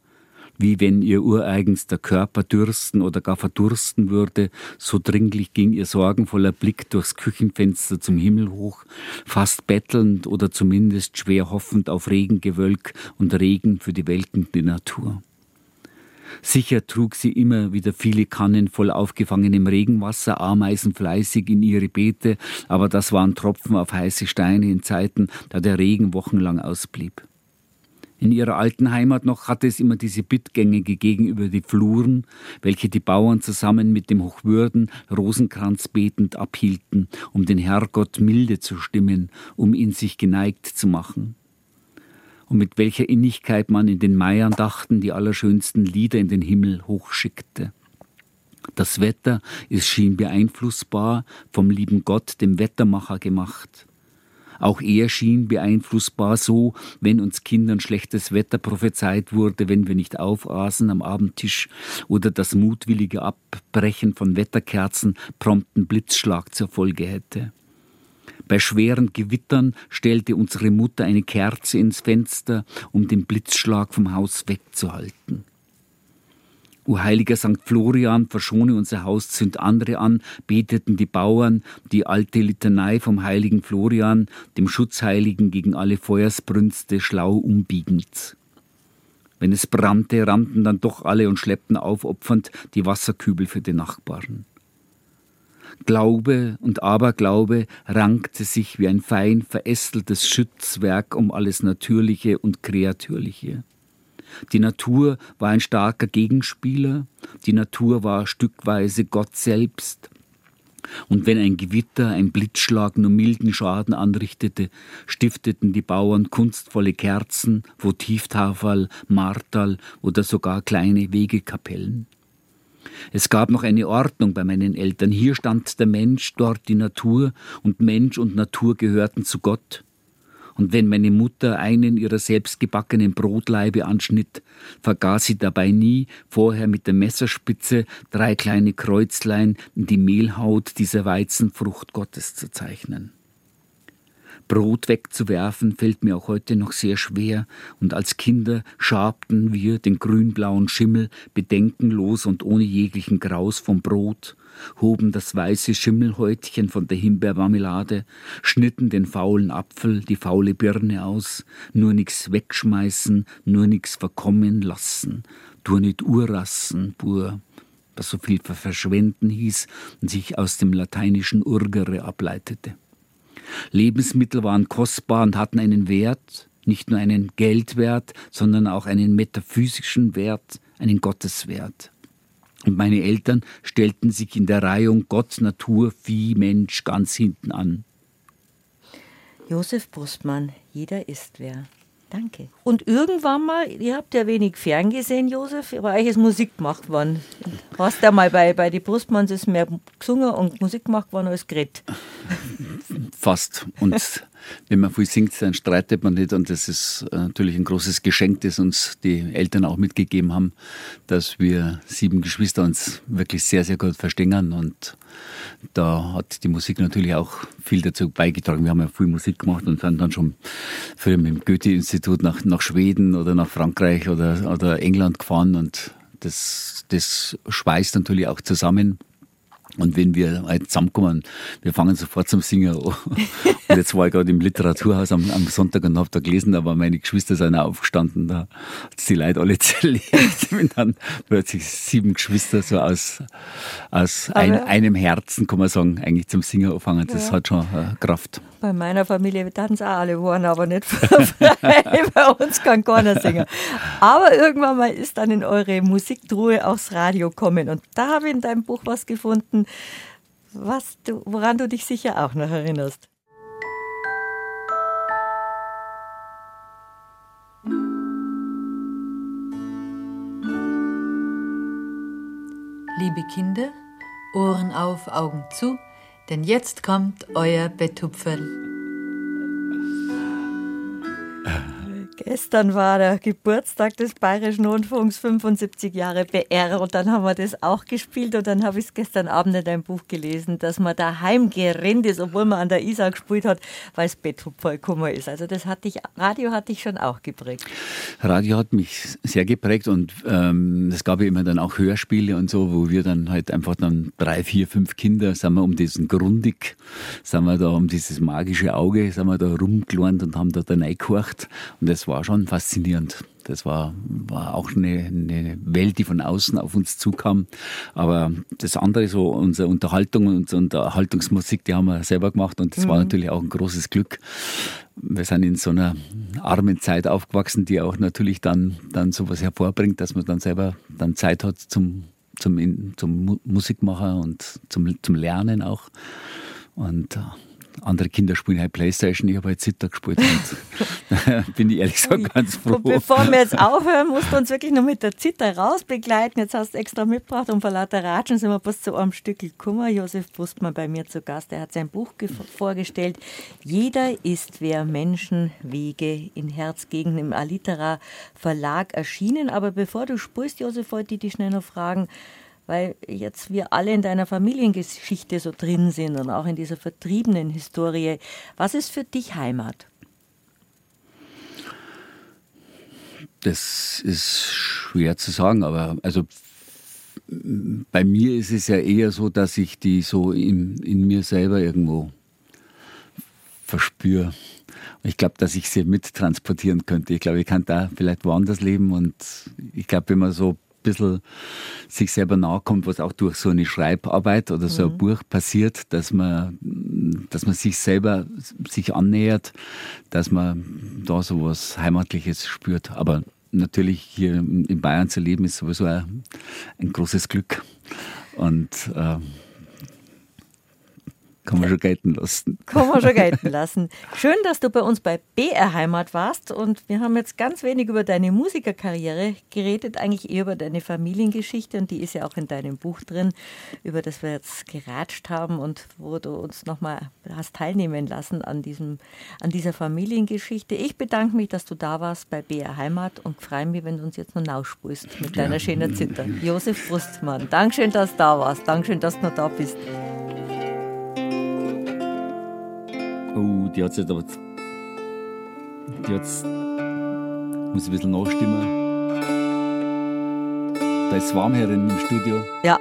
wie wenn ihr ureigenster Körper dürsten oder gar verdursten würde, so dringlich ging ihr sorgenvoller Blick durchs Küchenfenster zum Himmel hoch, fast bettelnd oder zumindest schwer hoffend auf Regengewölk und Regen für die welkende Natur. Sicher trug sie immer wieder viele Kannen voll aufgefangenem Regenwasser, Ameisen fleißig in ihre Beete, aber das waren Tropfen auf heiße Steine in Zeiten, da der Regen wochenlang ausblieb. In ihrer alten Heimat noch hatte es immer diese Bittgänge gegeben über die Fluren, welche die Bauern zusammen mit dem Hochwürden Rosenkranz betend abhielten, um den Herrgott milde zu stimmen, um ihn sich geneigt zu machen. Und mit welcher Innigkeit man in den Meiern dachten, die allerschönsten Lieder in den Himmel hochschickte. Das Wetter, es schien beeinflussbar, vom lieben Gott, dem Wettermacher gemacht. Auch er schien beeinflussbar so, wenn uns Kindern schlechtes Wetter prophezeit wurde, wenn wir nicht aufaßen am Abendtisch oder das mutwillige Abbrechen von Wetterkerzen prompten Blitzschlag zur Folge hätte. Bei schweren Gewittern stellte unsere Mutter eine Kerze ins Fenster, um den Blitzschlag vom Haus wegzuhalten. O heiliger St. Florian, verschone unser Haus, zünd andere an, beteten die Bauern die alte Litanei vom heiligen Florian, dem Schutzheiligen gegen alle Feuersbrünste, schlau umbiegend. Wenn es brannte, rannten dann doch alle und schleppten aufopfernd die Wasserkübel für die Nachbarn. Glaube und Aberglaube rankte sich wie ein fein verästeltes Schützwerk um alles Natürliche und Kreatürliche. Die Natur war ein starker Gegenspieler, die Natur war stückweise Gott selbst. Und wenn ein Gewitter, ein Blitzschlag nur milden Schaden anrichtete, stifteten die Bauern kunstvolle Kerzen, Votivtafel, Martal oder sogar kleine Wegekapellen. Es gab noch eine Ordnung bei meinen Eltern. Hier stand der Mensch, dort die Natur, und Mensch und Natur gehörten zu Gott. Und wenn meine Mutter einen ihrer selbstgebackenen Brotleibe anschnitt, vergaß sie dabei nie, vorher mit der Messerspitze drei kleine Kreuzlein in die Mehlhaut dieser Weizenfrucht Gottes zu zeichnen. Brot wegzuwerfen fällt mir auch heute noch sehr schwer, und als Kinder schabten wir den grünblauen Schimmel bedenkenlos und ohne jeglichen Graus vom Brot hoben das weiße Schimmelhäutchen von der Himbeermarmelade, schnitten den faulen Apfel, die faule Birne aus, nur nix wegschmeißen, nur nix verkommen lassen, du nit urrassen, bur, was so viel verschwenden hieß und sich aus dem lateinischen urgere ableitete. Lebensmittel waren kostbar und hatten einen Wert, nicht nur einen Geldwert, sondern auch einen metaphysischen Wert, einen Gotteswert. Und meine Eltern stellten sich in der Reihung Gott, Natur, Vieh, Mensch ganz hinten an. Josef Brustmann, jeder ist wer. Danke. Und irgendwann mal, ihr habt ja wenig ferngesehen, Josef, aber euch ist Musik gemacht worden. Warst ja mal bei, bei die Brustmanns ist mehr gesungen und Musik gemacht worden als geredet. Fast. Und wenn man viel singt, dann streitet man nicht. Und das ist äh, natürlich ein großes Geschenk, das uns die Eltern auch mitgegeben haben, dass wir sieben Geschwister uns wirklich sehr, sehr gut verstehen. Und da hat die Musik natürlich auch viel dazu beigetragen. Wir haben ja viel Musik gemacht und sind dann schon früher mit dem Goethe-Institut nach, nach Schweden oder nach Frankreich oder, oder England gefahren und das, das schweißt natürlich auch zusammen. Und wenn wir zusammenkommen, wir fangen sofort zum Singen an. (laughs) Und jetzt war ich gerade im Literaturhaus am, am Sonntag und habe da gelesen, aber meine Geschwister sind auch aufgestanden, da hat die Leute alle (laughs) zerlegt. Und dann plötzlich sieben Geschwister so aus, aus ein, einem Herzen, kann man sagen, eigentlich zum Singen anfangen. Das ja. hat schon äh, Kraft. Bei meiner Familie tanzen es auch alle waren, aber nicht. (laughs) Bei uns kann keiner singen. Aber irgendwann mal ist dann in eure Musiktruhe aufs Radio kommen. Und da habe ich in deinem Buch was gefunden, was du, woran du dich sicher auch noch erinnerst. Liebe Kinder, Ohren auf, Augen zu, denn jetzt kommt euer Betupferl. Gestern war der Geburtstag des Bayerischen Rundfunks, 75 Jahre BR. Und dann haben wir das auch gespielt. Und dann habe ich es gestern Abend in deinem Buch gelesen, dass man daheim gerannt ist, obwohl man an der Isar gespielt hat, weil es gekommen ist. Also das hat dich, Radio hat dich schon auch geprägt. Radio hat mich sehr geprägt und ähm, es gab ja immer dann auch Hörspiele und so, wo wir dann halt einfach dann drei, vier, fünf Kinder, sind wir um diesen Grundig, sind wir da um dieses magische Auge, sind wir da rumgelernt und haben da dann reingehorcht. Und das war war schon faszinierend. Das war, war auch eine, eine Welt, die von außen auf uns zukam. Aber das andere, so unsere Unterhaltung und unsere Unterhaltungsmusik, die haben wir selber gemacht und das mhm. war natürlich auch ein großes Glück. Wir sind in so einer armen Zeit aufgewachsen, die auch natürlich dann, dann sowas hervorbringt, dass man dann selber dann Zeit hat zum, zum, zum Musikmachen und zum, zum Lernen auch. Und äh, andere Kinder spielen halt Playstation, ich habe halt Zitter gespielt. (laughs) bin ich ehrlich gesagt ganz froh. Und bevor wir jetzt aufhören, musst du uns wirklich noch mit der Zitter rausbegleiten. Jetzt hast du extra mitgebracht und vor lauter Ratschen sind wir bis zu einem Stück gekommen. Josef Brustmann bei mir zu Gast. Er hat sein Buch vorgestellt. Jeder ist wer Menschen, Wege in Herzgegenden im Alitera Verlag erschienen. Aber bevor du sprichst, Josef, wollte ich dich schnell noch fragen, weil jetzt wir alle in deiner Familiengeschichte so drin sind und auch in dieser vertriebenen Historie. Was ist für dich Heimat? Das ist schwer zu sagen, aber also bei mir ist es ja eher so, dass ich die so in, in mir selber irgendwo verspüre. Ich glaube, dass ich sie mittransportieren könnte. Ich glaube, ich kann da vielleicht woanders leben und ich glaube, wenn man so bisschen sich selber nachkommt, was auch durch so eine Schreibarbeit oder so ein mhm. Buch passiert, dass man, dass man sich selber sich annähert, dass man da so was Heimatliches spürt. Aber natürlich hier in Bayern zu leben, ist sowieso ein, ein großes Glück. Und äh, kann man schon gelten lassen. Kann man schon (laughs) gelten lassen. Schön, dass du bei uns bei BR Heimat warst und wir haben jetzt ganz wenig über deine Musikerkarriere geredet, eigentlich eher über deine Familiengeschichte und die ist ja auch in deinem Buch drin, über das wir jetzt geratscht haben und wo du uns nochmal hast teilnehmen lassen an, diesem, an dieser Familiengeschichte. Ich bedanke mich, dass du da warst bei BR Heimat und freue mich, wenn du uns jetzt noch nachspulst mit deiner ja. schönen Zither. Josef Brustmann, Dankeschön, dass du da warst. Dankeschön, dass du noch da bist. Oh, die hat jetzt aber. Die hat's. Muss ein bisschen nachstimmen. Da ist warm hier im Studio. Ja.